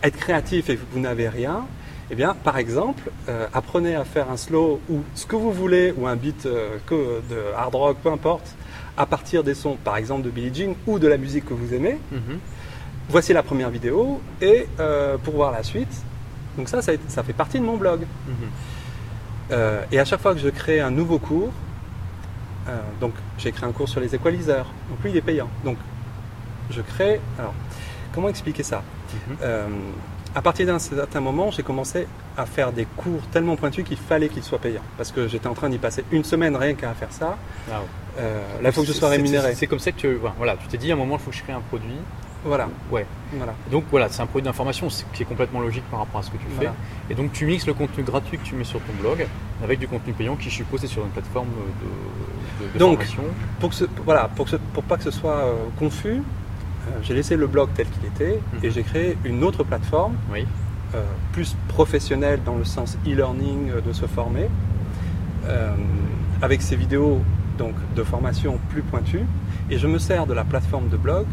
être créatif et que vous n'avez rien, eh bien, par exemple, euh, apprenez à faire un slow ou ce que vous voulez, ou un beat euh, que de hard rock, peu importe, à partir des sons, par exemple, de Billie Jean ou de la musique que vous aimez. Mhm. Voici la première vidéo et euh, pour voir la suite. Donc ça, ça, ça fait partie de mon blog. Mhm. Et à chaque fois que je crée un nouveau cours, donc j'ai créé un cours sur les équaliseurs. Donc lui, il est payant. Donc je crée. Alors, comment expliquer ça? Mhm. À partir d'un certain moment, j'ai commencé à faire des cours tellement pointus qu'il fallait qu'ils soient payants. Parce que j'étais en train d'y passer une semaine rien qu'à faire ça. Ah ouais. Euh, là, il faut que je sois rémunéré. C'est comme ça que tu, voilà, tu t'es dit à un moment, il faut que je crée un produit. Voilà. Ouais. voilà. Donc voilà, c'est un produit d'information qui est complètement logique par rapport à ce que tu fais. Voilà. Et donc tu mixes le contenu gratuit que tu mets sur ton blog avec du contenu payant qui je suppose est sur une plateforme de, de- de Donc, formation. Pour, que ce- voilà, pour, que ce- pour pas que ce soit euh, confus, euh, j'ai laissé le blog tel qu'il était Mhm. et j'ai créé une autre plateforme Oui. euh, plus professionnelle dans le sens e-learning euh, de se former, euh, avec ces vidéos donc, de formation plus pointues. Et je me sers de la plateforme de blog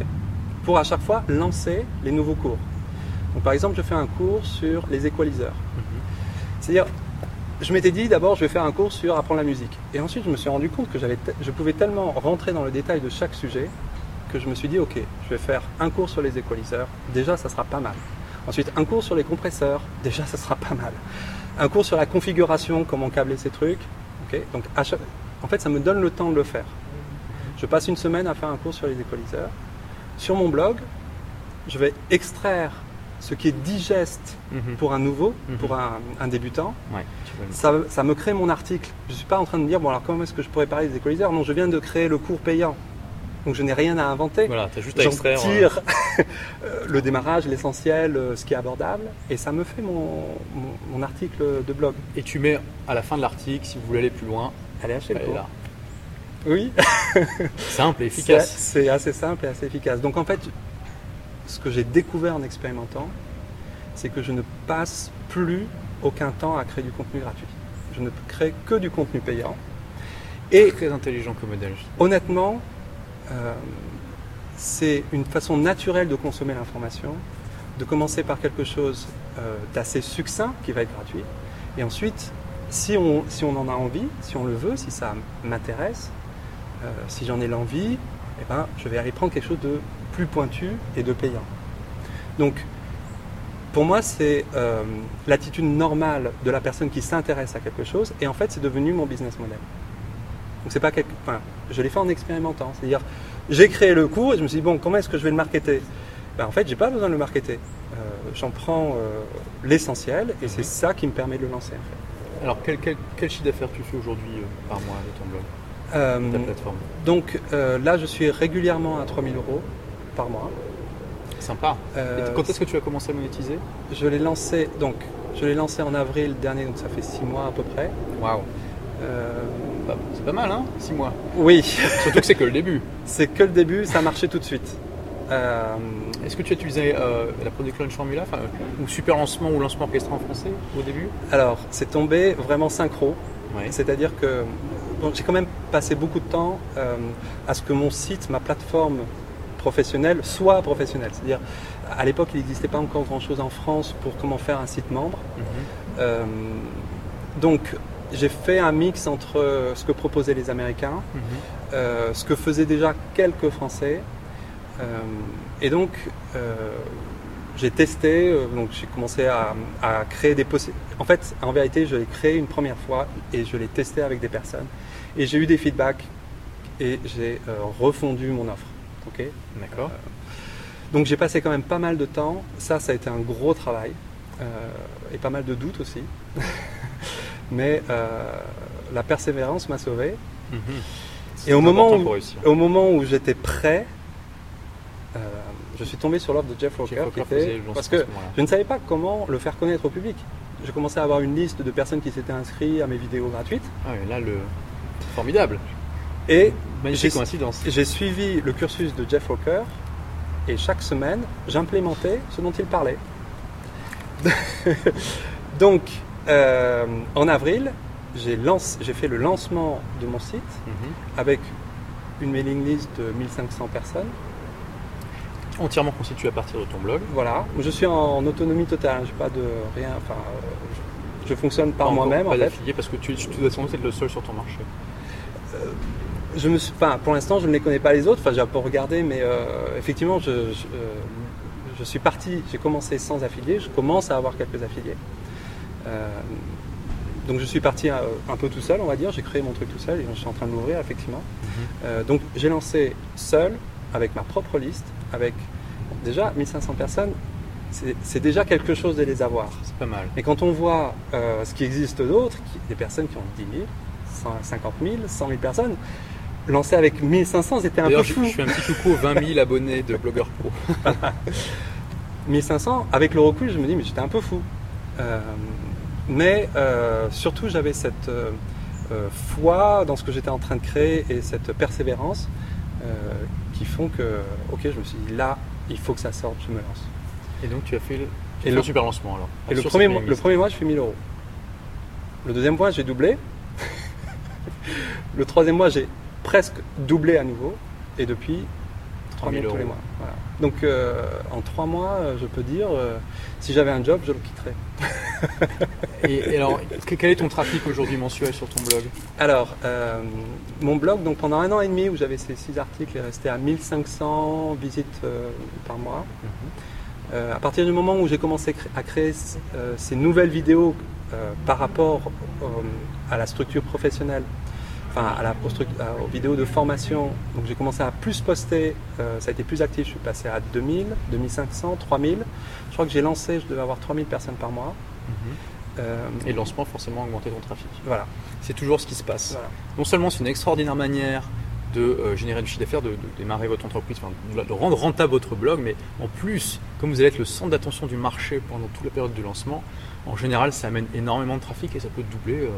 pour à chaque fois lancer les nouveaux cours. Donc, par exemple, je fais un cours sur les équaliseurs. Mhm. C'est-à-dire, je m'étais dit d'abord je vais faire un cours sur apprendre la musique. Et ensuite je me suis rendu compte que je pouvais tellement rentrer dans le détail de chaque sujet que je me suis dit ok, je vais faire un cours sur les équaliseurs, déjà ça sera pas mal. Ensuite un cours sur les compresseurs, déjà ça sera pas mal. Un cours sur la configuration, comment câbler ces trucs. ok Donc chaque- en fait ça me donne le temps de le faire. Je passe une semaine à faire un cours sur les équaliseurs. Sur mon blog, je vais extraire ce qui est digeste Mhm. pour un nouveau, Mhm. pour un, un débutant. Ouais, Ça, ça me crée mon article. Je ne suis pas en train de dire, bon alors comment est-ce que je pourrais parler des équaliseurs? Non, je viens de créer le cours payant. Donc je n'ai rien à inventer. Voilà, t'as juste à J'en extraire. tire euh, le démarrage, l'essentiel, euh, ce qui est abordable, et ça me fait mon, mon- mon article de blog. Et tu mets à la fin de l'article, si vous voulez aller plus loin, Allez acheter le cours. Oui, Simple et efficace. c'est assez simple et assez efficace. Donc en fait, ce que j'ai découvert en expérimentant, c'est que je ne passe plus aucun temps à créer du contenu gratuit. Je ne crée que du contenu payant. Et Très intelligent comme modèle. honnêtement, euh, c'est une façon naturelle de consommer l'information, de commencer par quelque chose euh, d'assez succinct qui va être gratuit, et ensuite, si on, si on en a envie, si on le veut, si ça m'intéresse, euh, si j'en ai l'envie, eh ben, je vais aller prendre quelque chose de plus pointu et de payant. Donc, pour moi, c'est l'attitude normale de la personne qui s'intéresse à quelque chose, et en fait, c'est devenu mon business model. Donc c'est pas quelque... enfin, je l'ai fait en expérimentant. C'est-à-dire, j'ai créé le cours et je me suis dit, bon, comment est-ce que je vais le marketer? Ben, En fait, j'ai pas besoin de le marketer. Euh, J'en prends euh, l'essentiel et c'est Mhm. ça qui me permet de le lancer. En fait. Alors, quel, quel, quel chiffre d'affaires tu fais aujourd'hui euh, par mois de ton blog, ta plateforme donc là, je suis régulièrement à 3000 euros par mois. Sympa. Et quand est-ce que tu as commencé à monétiser? Je l'ai lancé, donc, je l'ai lancé en avril dernier, donc ça fait 6 mois à peu près. Waouh. Euh, c'est pas mal, hein 6 mois. oui, Surtout que c'est que le début. c'est que le début, ça marchait tout de suite. Euh, Est-ce que tu as utilisé euh, la Product Launch Formula, enfin, ou Super Lancement ou Lancement Orchestré en français au début? Alors, c'est tombé vraiment synchro. Ouais. C'est-à-dire que j'ai quand même passé beaucoup de temps euh, à ce que mon site, ma plateforme professionnelle soit professionnelle. C'est-à-dire, à l'époque, il n'existait pas encore grand-chose en France pour comment faire un site membre. Euh, donc, j'ai fait un mix entre ce que proposaient les Américains, Mhm. euh, ce que faisaient déjà quelques Français. Euh, et donc, euh, j'ai testé, euh, donc j'ai commencé à, à créer des possibilités. En fait, en vérité, je l'ai créé une première fois et je l'ai testé avec des personnes. Et j'ai eu des feedbacks et j'ai euh, refondu mon offre. ok? D'accord. donc j'ai passé quand même pas mal de temps. Ça, ça a été un gros travail euh, et pas mal de doutes aussi. Mais euh, la persévérance m'a sauvé. Mhm. Et au moment, où, pour réussir. au moment où j'étais prêt, euh, je suis tombé sur l'offre de Jeff Walker. Jeff qui était- parce que je ne savais pas comment le faire connaître au public. Je commençais à avoir une liste de personnes qui s'étaient inscrites à mes vidéos gratuites. Ah oui, là, le... formidable. Et Magnifique J'ai- coïncidence. j'ai suivi le cursus de Jeff Walker. Et chaque semaine, j'implémentais ce dont il parlait. Donc, euh, en avril, j'ai lance- j'ai fait le lancement de mon site Mhm. avec une mailing list de 1500 personnes. Entièrement constitué à partir de ton blog. Voilà, je suis en autonomie totale, j'ai pas de rien, enfin, euh, je, je fonctionne par moi-même en Pas fait. d'affilié parce que tu, tu dois sans doute être le seul sur ton marché. Je me suis, pas, pour l'instant, je ne les connais pas les autres, enfin, j'ai un peu regardé, mais euh, effectivement, je, je, euh, je suis parti, j'ai commencé sans affiliés, je commence à avoir quelques affiliés. Euh, donc je suis parti euh, un, peu tout seul, on va dire, j'ai créé mon truc tout seul et je suis en train de l'ouvrir effectivement. Euh, donc j'ai lancé seul, avec ma propre liste, avec déjà 1500 personnes, c'est c'est déjà quelque chose de les avoir. C'est pas mal. Et quand on voit euh, ce qui existe d'autres, qui- des personnes qui ont 10 000, 150 000, 100 000 personnes, lancer avec 1500, c'était un peu D'ailleurs, je, fou. je fais un petit coucou aux 20 000 abonnés de Blogueur Pro. 1500, avec le recul, je me dis, mais j'étais un peu fou. Euh, mais euh, surtout, j'avais cette euh, euh, foi dans ce que j'étais en train de créer et cette persévérance qui font que, ok, je me suis dit, là, il faut que ça sorte, je me lance. Et donc, tu as fait le, Et le- super lancement alors. Et le premier, mois, le premier mois, je fais 1000 euros. Le deuxième mois, j'ai doublé. le troisième mois, j'ai presque doublé à nouveau. Et depuis, 3000 tous les mois. Voilà. Donc, euh, en trois mois, euh, je peux dire, euh, si j'avais un job, je le quitterais. et, alors, quel est ton trafic aujourd'hui mensuel sur ton blog? Alors, euh, mon blog, donc pendant un an et demi où j'avais ces six articles, est resté à 1500 visites par mois. Mhm. À partir du moment où j'ai commencé à créer ces nouvelles vidéos par rapport à la structure professionnelle, enfin à la, aux, vidéos de formation, donc j'ai commencé à plus poster, ça a été plus actif, je suis passé à 2000, 2500, 3000. Je crois que j'ai lancé, je devais avoir 3000 personnes par mois. Mhm. Euh, et le lancement, forcément, augmenter ton trafic. Voilà. C'est toujours ce qui se passe. Non seulement c'est une extraordinaire manière de euh, générer du chiffre d'affaires, de, démarrer votre entreprise, de rendre rentable votre blog, mais en plus, comme vous allez être le centre d'attention du marché pendant toute la période de lancement, en général, ça amène énormément de trafic et ça peut doubler euh,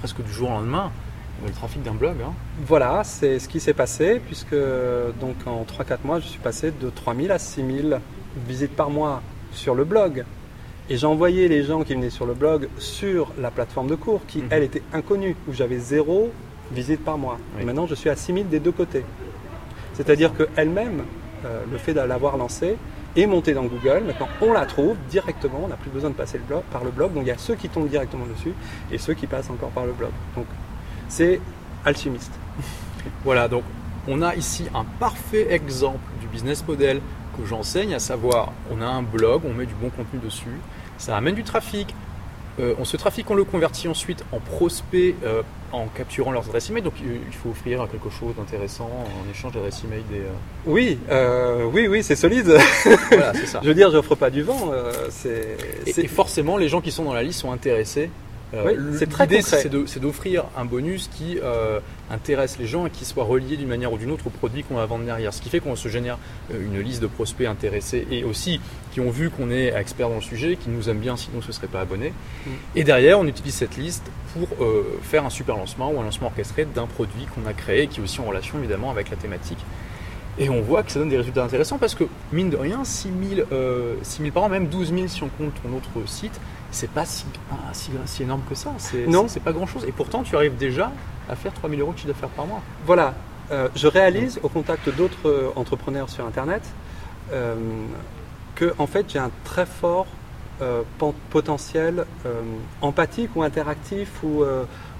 presque du jour au lendemain le trafic d'un blog. Hein. Voilà, c'est ce qui s'est passé, puisque donc en 3-4 mois, je suis passé de 3000 à 6000 visites par mois sur le blog. Et j'envoyais les gens qui venaient sur le blog sur la plateforme de cours qui, mhm. elle, était inconnue, où j'avais zéro visite par mois. Et maintenant, je suis à 6000 des deux côtés. C'est-à-dire qu'elle-même, euh, le fait de l'avoir lancée, est montée dans Google. Maintenant, on la trouve directement. On n'a plus besoin de passer le blog, par le blog. Donc, il y a ceux qui tombent directement dessus et ceux qui passent encore par le blog. Donc, c'est alchimiste. voilà, donc on a ici un parfait exemple du business model que j'enseigne, à savoir, on a un blog, on met du bon contenu dessus, ça amène du trafic. Euh, on, ce trafic, on le convertit ensuite en prospects euh, en capturant leurs adresses email. Donc il faut offrir quelque chose d'intéressant en échange d'adresses email des. Euh, oui, oui, oui, c'est solide. voilà, c'est ça. Je veux dire, j'offre pas du vent. c'est, et, forcément, les gens qui sont dans la liste sont intéressés euh, c'est très c'est d'offrir un bonus qui euh, intéresse les gens et qui soit relié d'une manière ou d'une autre au produit qu'on va vendre derrière. Ce qui fait qu'on se génère euh, une liste de prospects intéressés et aussi qui ont vu qu'on est expert dans le sujet, qui nous aiment bien sinon ce ne serait pas abonné. Mm. Et derrière, on utilise cette liste pour faire un super lancement ou un lancement orchestré d'un produit qu'on a créé qui est aussi en relation évidemment avec la thématique. Et on voit que ça donne des résultats intéressants parce que, mine de rien, 6000 000 par an, même 12 000 si on compte ton autre site, c'est pas si, si, énorme que ça. Non. C'est pas grand chose. Et pourtant, tu arrives déjà à faire 3000 euros de chiffre d'affaires par mois. Voilà. Euh, je réalise au contact d'autres euh, entrepreneurs sur Internet euh, que en fait j'ai un très fort potentiel empathique ou interactif ou,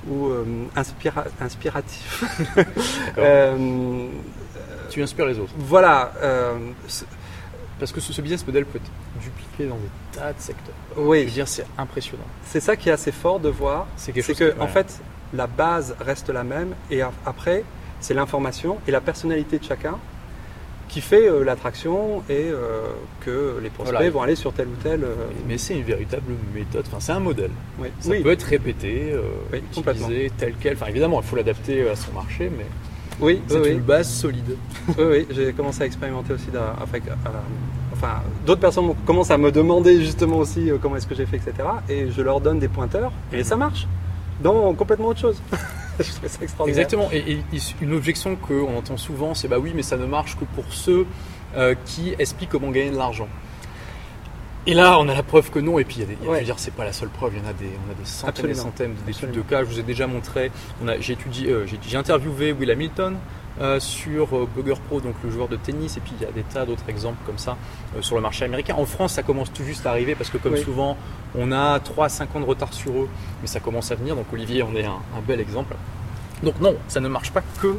ou inspiratif. tu inspires les autres. Voilà. Parce que ce, business model peut être dupliqué dans des tas de secteurs. Oui. Je veux dire, c'est impressionnant. C'est ça qui est assez fort de voir. C'est que, en fait, la base reste la même et après, c'est l'information et la personnalité de chacun qui fait euh, l'attraction et euh, que les prospects vont aller sur tel ou tel. Euh, Mais c'est une véritable méthode, enfin, c'est un modèle. Oui. Ça peut être répété, utilisé tel quel. Enfin, évidemment, il faut l'adapter à son marché, mais oui, c'est une base solide. oui, oui, j'ai commencé à expérimenter aussi. Après, enfin, d'autres personnes commencent à me demander justement aussi euh, comment est-ce que j'ai fait, etc. Et je leur donne des pointeurs et ça marche dans complètement autre chose. je ça extraordinaire. Exactement. Et, une objection qu'on entend souvent, c'est bah oui, mais ça ne marche que pour ceux euh, qui expliquent comment gagner de l'argent. Et là, on a la preuve que non. Et puis, il y a dire, c'est pas la seule preuve. Il y en a des, on a des centaines et des centaines d'études de cas. Je vous ai déjà montré. j'ai étudié, euh, j'ai interviewé Will Hamilton euh, sur euh, Burger Pro, donc le joueur de tennis. Et puis, il y a des tas d'autres exemples comme ça sur le marché américain. En France, ça commence tout juste à arriver parce que, comme souvent, on a 3 à 5 ans de retard sur eux, mais ça commence à venir. Donc, Olivier, on est un bel exemple. Donc, non, ça ne marche pas que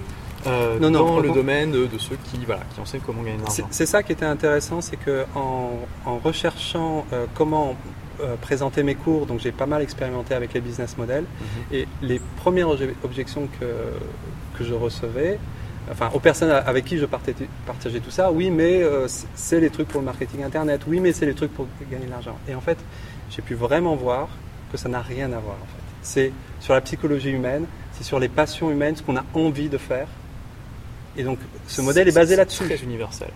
euh, dans le domaine de, ceux qui, voilà, qui enseignent comment gagner de l'argent. C'est ça qui était intéressant, c'est que en, recherchant euh, comment euh, présenter mes cours, donc j'ai pas mal expérimenté avec les business models, mhm. et les premières objections que, que je recevais, enfin aux personnes avec qui je partageais tout ça, oui mais c'est les trucs pour le marketing internet, oui mais c'est les trucs pour gagner de l'argent. Et en fait, j'ai pu vraiment voir que ça n'a rien à voir en fait. C'est sur la psychologie humaine, c'est sur les passions humaines, ce qu'on a envie de faire. Et donc ce modèle est, basé là-dessus. C'est universel.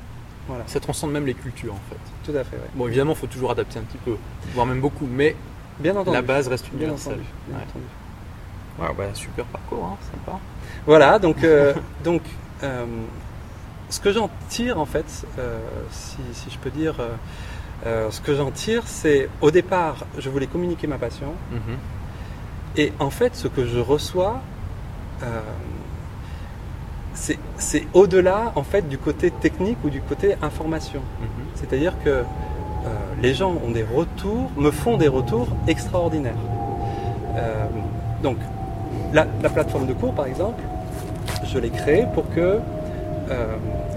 Voilà. Ça transcende même les cultures en fait. Tout à fait. Bon, évidemment, il faut toujours adapter un petit peu, voire même beaucoup, mais bien entendu. la base reste universelle. Bien entendu. bah, super parcours, hein, sympa. Voilà, donc, euh, donc euh, ce que j'en tire en fait, euh, si, si, je peux dire, ce que j'en tire, c'est au départ, je voulais communiquer ma passion, mhm. et en fait, ce que je reçois c'est au-delà en fait du côté technique ou du côté information. Mhm. C'est-à-dire que les gens ont des retours, me font des retours extraordinaires. donc, la, plateforme de cours, par exemple, je l'ai créée pour que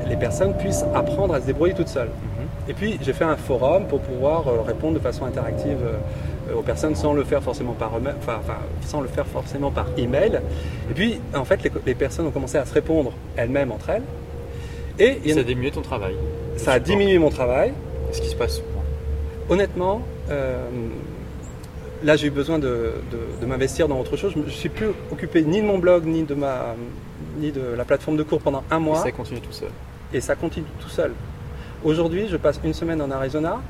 les personnes puissent apprendre à se débrouiller toutes seules. Mhm. Et puis, j'ai fait un forum pour pouvoir répondre de façon interactive aux personnes sans le faire forcément par enfin, sans le faire forcément par email. Et puis en fait les, personnes ont commencé à se répondre elles-mêmes entre elles. Et ça a diminué ton travail. Ça a diminué mon travail. Qu'est-ce qui se passe Honnêtement, euh, là j'ai eu besoin de, m'investir dans autre chose. Je ne suis plus occupé ni de mon blog ni de ma ni de la plateforme de cours pendant un mois. Et ça continue tout seul. Et ça continue tout seul. Aujourd'hui, je passe une semaine en Arizona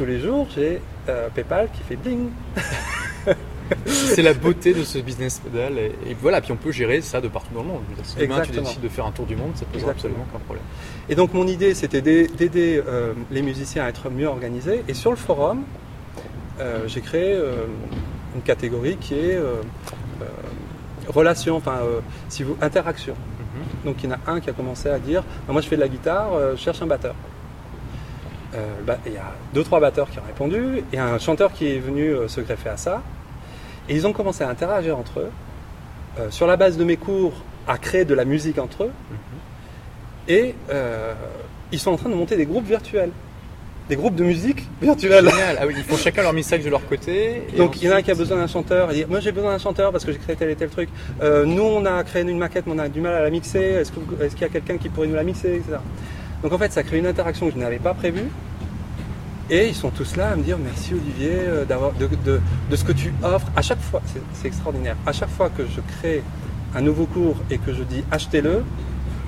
tous les jours, j'ai euh, PayPal qui fait bling. c'est la beauté de ce business model. Et, voilà, puis on peut gérer ça de partout dans le monde. Si demain tu décides de faire un tour du monde, ça pose absolument aucun problème. Et donc mon idée, c'était d'aider euh, les musiciens à être mieux organisés. Et sur le forum, euh, j'ai créé une catégorie qui est relation, enfin, si vous, interaction. Mhm. Donc il y en a un qui a commencé à dire, bah, moi je fais de la guitare, je cherche un batteur. Euh, bah, il y a deux trois batteurs qui ont répondu et un chanteur qui est venu euh, se greffer à ça. Et ils ont commencé à interagir entre eux, euh, sur la base de mes cours, à créer de la musique entre eux. Mm-hmm. Et ils sont en train de monter des groupes virtuels des groupes de musique virtuels. Ah oui, ils font chacun leur message de leur côté. Donc il y en a un qui a besoin d'un chanteur. Il dit, moi j'ai besoin d'un chanteur parce que j'ai créé tel et tel truc. nous on a créé une maquette, mais on a du mal à la mixer. Est-ce qu'il y a quelqu'un qui pourrait nous la mixer, etc. Donc en fait, ça crée une interaction que je n'avais pas prévue. Et ils sont tous là à me dire merci Olivier euh, de, ce que tu offres. À chaque fois, c'est extraordinaire. À chaque fois que je crée un nouveau cours et que je dis achetez-le,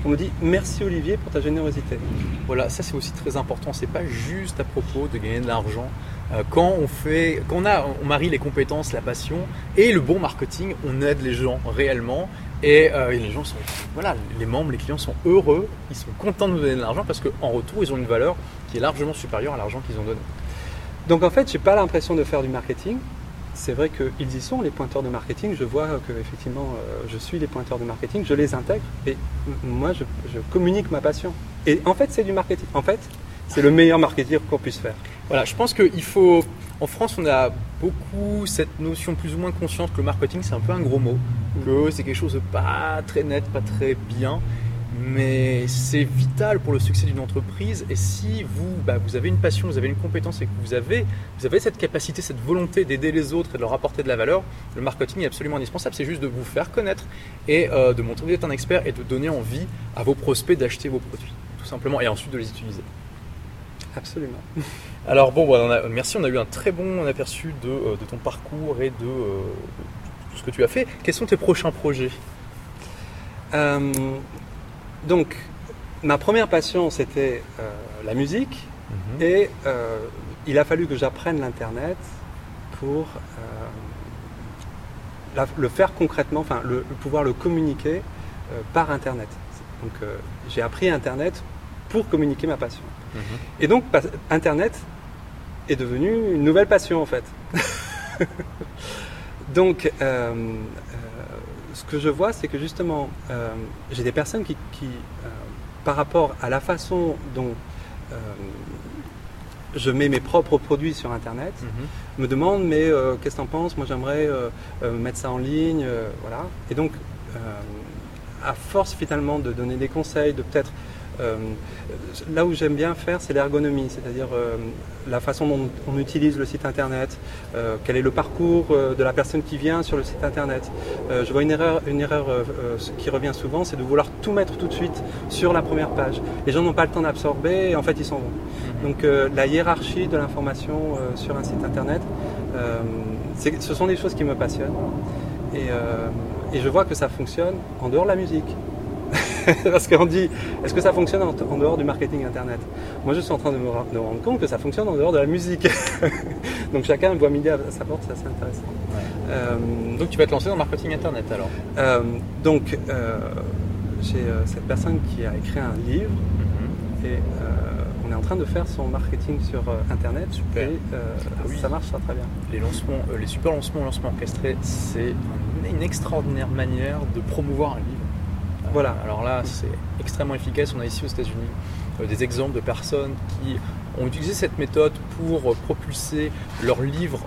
on me dit merci Olivier pour ta générosité. Voilà, ça c'est aussi très important. C'est pas juste à propos de gagner de l'argent. Euh, quand on fait, quand on a, on marie les compétences, la passion et le bon marketing, on aide les gens réellement euh, et, les gens sont, voilà, les membres, les clients sont heureux, ils sont contents de nous donner de l'argent parce qu'en retour, ils ont une valeur qui est largement supérieure à l'argent qu'ils ont donné. Donc en fait, j'ai pas l'impression de faire du marketing. C'est vrai qu'ils y sont, les pointeurs de marketing. Je vois que effectivement, euh, je suis les pointeurs de marketing, je les intègre et moi, je, je communique ma passion. Et en fait, c'est du marketing. En fait, c'est le meilleur marketing qu'on puisse faire. Voilà, je pense qu'il faut. En France, on a beaucoup cette notion plus ou moins consciente que le marketing, c'est un peu un gros mot, que c'est quelque chose de pas très net, pas très bien, mais c'est vital pour le succès d'une entreprise. Et si vous, bah, vous avez une passion, vous avez une compétence et que vous avez, vous avez cette capacité, cette volonté d'aider les autres et de leur apporter de la valeur, le marketing est absolument indispensable. C'est juste de vous faire connaître et euh, de montrer que vous êtes un expert et de donner envie à vos prospects d'acheter vos produits, tout simplement, et ensuite de les utiliser. Absolument. Alors bon, merci, on a eu un très bon aperçu de, euh, ton parcours et de, euh, tout ce que tu as fait. Quels sont tes prochains projets? Euh, Donc, ma première passion, c'était la musique. Mhm. Et il a fallu que j'apprenne l'Internet pour le faire concrètement, enfin, le, pouvoir le communiquer par Internet. Donc, j'ai appris Internet pour communiquer ma passion. Mhm. Et donc, Internet est devenu une nouvelle passion en fait. donc, euh, euh, ce que je vois, c'est que justement, euh, j'ai des personnes qui, par rapport à la façon dont je mets mes propres produits sur Internet, mhm. me demandent mais qu'est-ce que tu en penses? Moi, j'aimerais mettre ça en ligne, voilà. Et donc, à force finalement de donner des conseils, de peut-être euh, là où j'aime bien faire, c'est l'ergonomie, c'est-à-dire euh, la façon dont on utilise le site internet, euh, quel est le parcours de la personne qui vient sur le site internet. je vois une erreur, une erreur qui revient souvent, c'est de vouloir tout mettre tout de suite sur la première page. Les gens n'ont pas le temps d'absorber et en fait ils s'en vont. Mhm. Donc la hiérarchie de l'information sur un site internet, ce sont des choses qui me passionnent. et je vois que ça fonctionne en dehors de la musique. Parce qu'on dit, est-ce que ça fonctionne en, dehors du marketing Internet? Moi, je suis en train de me, rendre compte que ça fonctionne en dehors de la musique. donc chacun voit midi à sa porte, c'est assez intéressant. Euh, donc tu vas te lancer dans le marketing Internet alors? Euh, Donc, euh, j'ai cette personne qui a écrit un livre mhm. et on est en train de faire son marketing sur Internet Super. et ah ça marche très bien. Les lancements, les super lancements, lancements orchestrés, c'est une extraordinaire manière de promouvoir un livre. Voilà. Alors là, c'est extrêmement efficace. On a ici aux États-Unis des exemples de personnes qui ont utilisé cette méthode pour propulser leur livre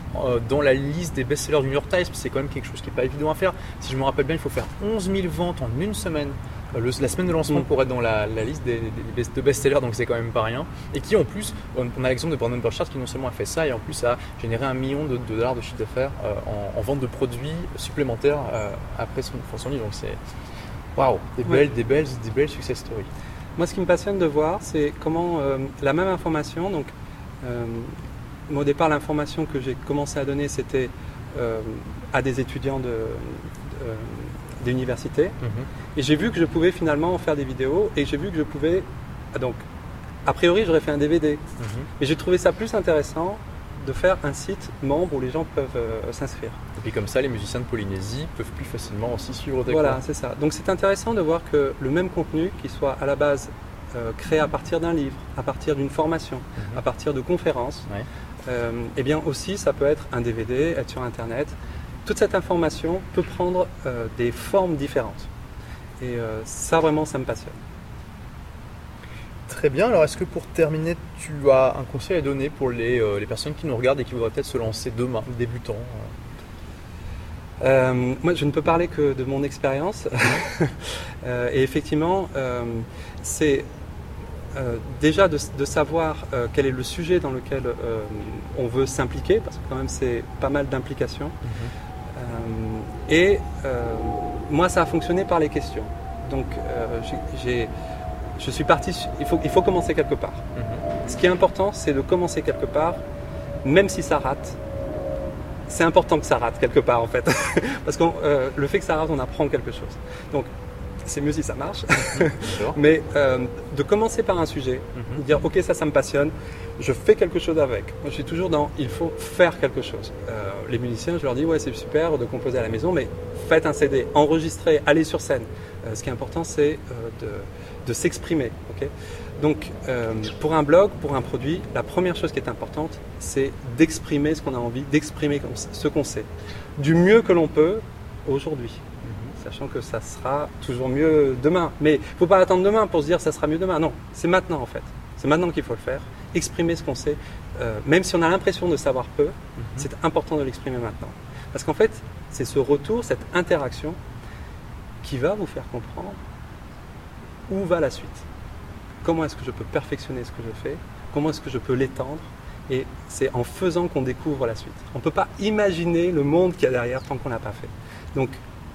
dans la liste des best-sellers du New York Times. C'est quand même quelque chose qui n'est pas évident à faire. Si je me rappelle bien, il faut faire 11 000 ventes en une semaine euh, la semaine de lancement mm. pour être dans la, liste des, de best-sellers, donc c'est quand même pas rien. Et qui en plus, on, a l'exemple de Brandon Burchard qui non seulement a fait ça, et en plus a généré un million de, dollars de chiffre d'affaires euh, en, vente de produits supplémentaires euh, après son, son livre. Donc c'est waouh, des belles, des belles, des belles success stories. Moi, ce qui me passionne de voir, c'est comment la même information, donc au départ, l'information que j'ai commencé à donner, c'était à des étudiants de d'université. Mhm. Et j'ai vu que je pouvais finalement faire des vidéos et j'ai vu que je pouvais. Ah, donc, a priori, j'aurais fait un DVD. Mhm. Mais j'ai trouvé ça plus intéressant de faire un site membre où les gens peuvent euh, s'inscrire. Et puis comme ça, les musiciens de Polynésie peuvent plus facilement aussi suivre des Voilà, c'est ça. Donc c'est intéressant de voir que le même contenu, qui soit à la base euh, créé à partir d'un livre, à partir d'une formation, mhm. à partir de conférences, euh, eh bien aussi ça peut être un DVD, être sur Internet, toute cette information peut prendre euh, des formes différentes. Et euh, ça, vraiment, ça me passionne. Très bien. Alors, est-ce que pour terminer, tu as un conseil à donner pour les, euh, personnes qui nous regardent et qui voudraient peut-être se lancer demain, débutants moi, je ne peux parler que de mon expérience. et effectivement, c'est déjà de, savoir quel est le sujet dans lequel on veut s'impliquer, parce que quand même c'est pas mal d'implications. Mhm. Euh, et euh, moi, ça a fonctionné par les questions. Donc, euh, je suis parti. Il faut, il faut commencer quelque part. Mhm. Ce qui est important, c'est de commencer quelque part, même si ça rate. C'est important que ça rate quelque part en fait, parce que le fait que ça rate, on apprend quelque chose. Donc, c'est mieux si ça marche. Mais de commencer par un sujet, de dire ok ça ça me passionne, je fais quelque chose avec. Moi, je suis toujours dans il faut faire quelque chose. Euh, les musiciens, je leur dis ouais, c'est super de composer à la maison, mais faites un CD, enregistrez, allez sur scène. Euh, ce qui est important, c'est euh, de, s'exprimer. Donc, pour un blog, pour un produit, la première chose qui est importante, c'est d'exprimer ce qu'on a envie, d'exprimer ce qu'on sait, du mieux que l'on peut aujourd'hui mhm. sachant que ça sera toujours mieux demain. Mais il ne faut pas attendre demain pour se dire ça sera mieux demain. Non, c'est maintenant en fait. C'est maintenant qu'il faut le faire exprimer ce qu'on sait, euh, même si on a l'impression de savoir peu, mhm. c'est important de l'exprimer maintenant. Parce qu'en fait, c'est ce retour, cette interaction qui va vous faire comprendre où va la suite. Comment est-ce que je peux perfectionner ce que je fais Comment est-ce que je peux l'étendre Et c'est en faisant qu'on découvre la suite. On ne peut pas imaginer le monde qu'il y a derrière tant qu'on n'a pas fait. Donc,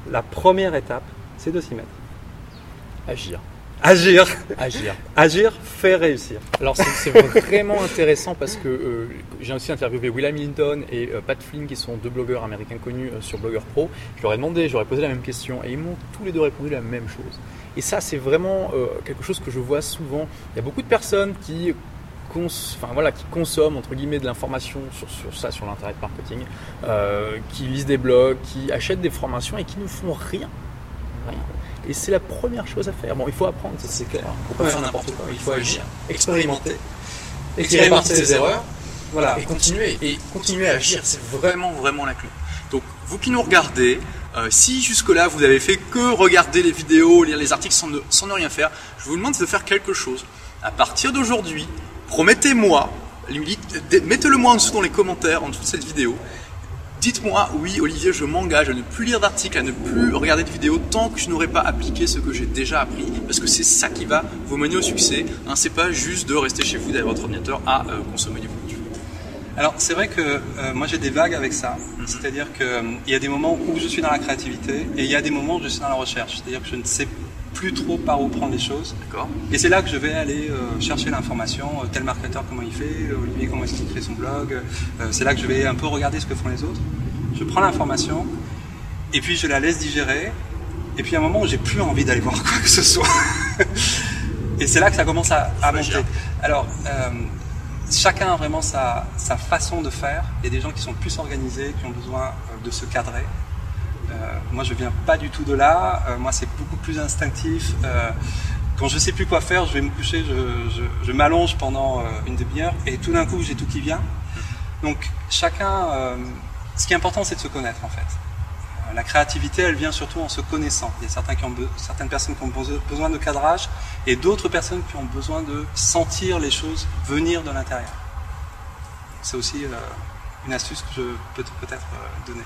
la première étape, c'est de s'y mettre. Agir. Agir. Agir. Agir fait réussir. Alors c'est vraiment intéressant parce que euh, j'ai aussi interviewé William Linton et euh, Pat Flynn qui sont deux blogueurs américains connus euh, sur Blogger Pro. Je leur ai demandé, j'aurais posé la même question et ils m'ont tous les deux répondu la même chose. Et ça c'est vraiment quelque chose que je vois souvent. Il y a beaucoup de personnes qui enfin, voilà, qui consomment entre guillemets de l'information sur, sur, ça, sur l'internet marketing, qui lisent des blogs, qui achètent des formations et qui ne font rien. Rien. Et c'est la première chose à faire. Bon, il faut apprendre, c'est clair. Il faut pas faire n'importe quoi. Il faut agir, expérimenter, et tirer ses erreurs. Voilà. Et continuer. Et continuer à agir, c'est vraiment, vraiment la clé. Vous qui nous regardez, euh, si jusque-là vous avez fait que regarder les vidéos, lire les articles sans ne, sans ne rien faire, je vous demande de faire quelque chose. À partir d'aujourd'hui, promettez-moi, mettez-le moi en dessous dans les commentaires, en dessous de cette vidéo, Dites-moi, oui Olivier, je m'engage à ne plus lire d'articles, à ne plus regarder de vidéos tant que je n'aurai pas appliqué ce que j'ai déjà appris, parce que c'est ça qui va vous mener au succès. Hein, c'est pas juste de rester chez vous derrière votre ordinateur à euh, consommer du contenu. Alors c'est vrai que euh, moi j'ai des vagues avec ça, mhm. c'est-à-dire qu'il euh, y a des moments où je suis dans la créativité et il y a des moments où je suis dans la recherche, c'est-à-dire que je ne sais plus trop par où prendre les choses. D'accord. Et c'est là que je vais aller chercher l'information, tel marketeur comment il fait, Olivier comment est-ce qu'il crée son blog. c'est là que je vais un peu regarder ce que font les autres je prends l'information et puis je la laisse digérer. Et puis à un moment où j'ai plus envie d'aller voir quoi que ce soit. et c'est là que ça commence à, monter. Alors, euh, chacun a vraiment sa, façon de faire. Il y a des gens qui sont plus organisés, qui ont besoin euh, de se cadrer. Euh, moi, je viens pas du tout de là. moi, c'est beaucoup plus instinctif. quand je sais plus quoi faire, je vais me coucher, je m'allonge pendant une demi-heure et tout d'un coup, j'ai tout qui vient. Donc, chacun ce qui est important, c'est de se connaître en fait. Euh, la créativité, elle vient surtout en se connaissant. Il y a certains qui ont certaines personnes qui ont besoin de cadrage et d'autres personnes qui ont besoin de sentir les choses venir de l'intérieur. C'est aussi une astuce que je peux peut-être donner.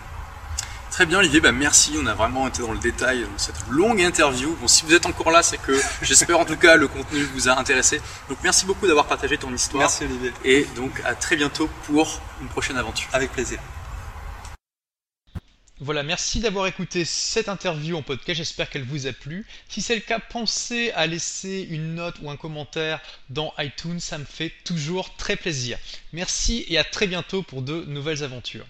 Très bien Olivier, bah merci, on a vraiment été dans le détail dans cette longue interview. Bon, si vous êtes encore là, c'est que j'espère en tout cas le contenu vous a intéressé. Donc merci beaucoup d'avoir partagé ton histoire. Merci Olivier. Et donc à très bientôt pour une prochaine aventure. Avec plaisir. Voilà, merci d'avoir écouté cette interview en podcast, j'espère qu'elle vous a plu. Si c'est le cas, pensez à laisser une note ou un commentaire dans iTunes, ça me fait toujours très plaisir. Merci et à très bientôt pour de nouvelles aventures.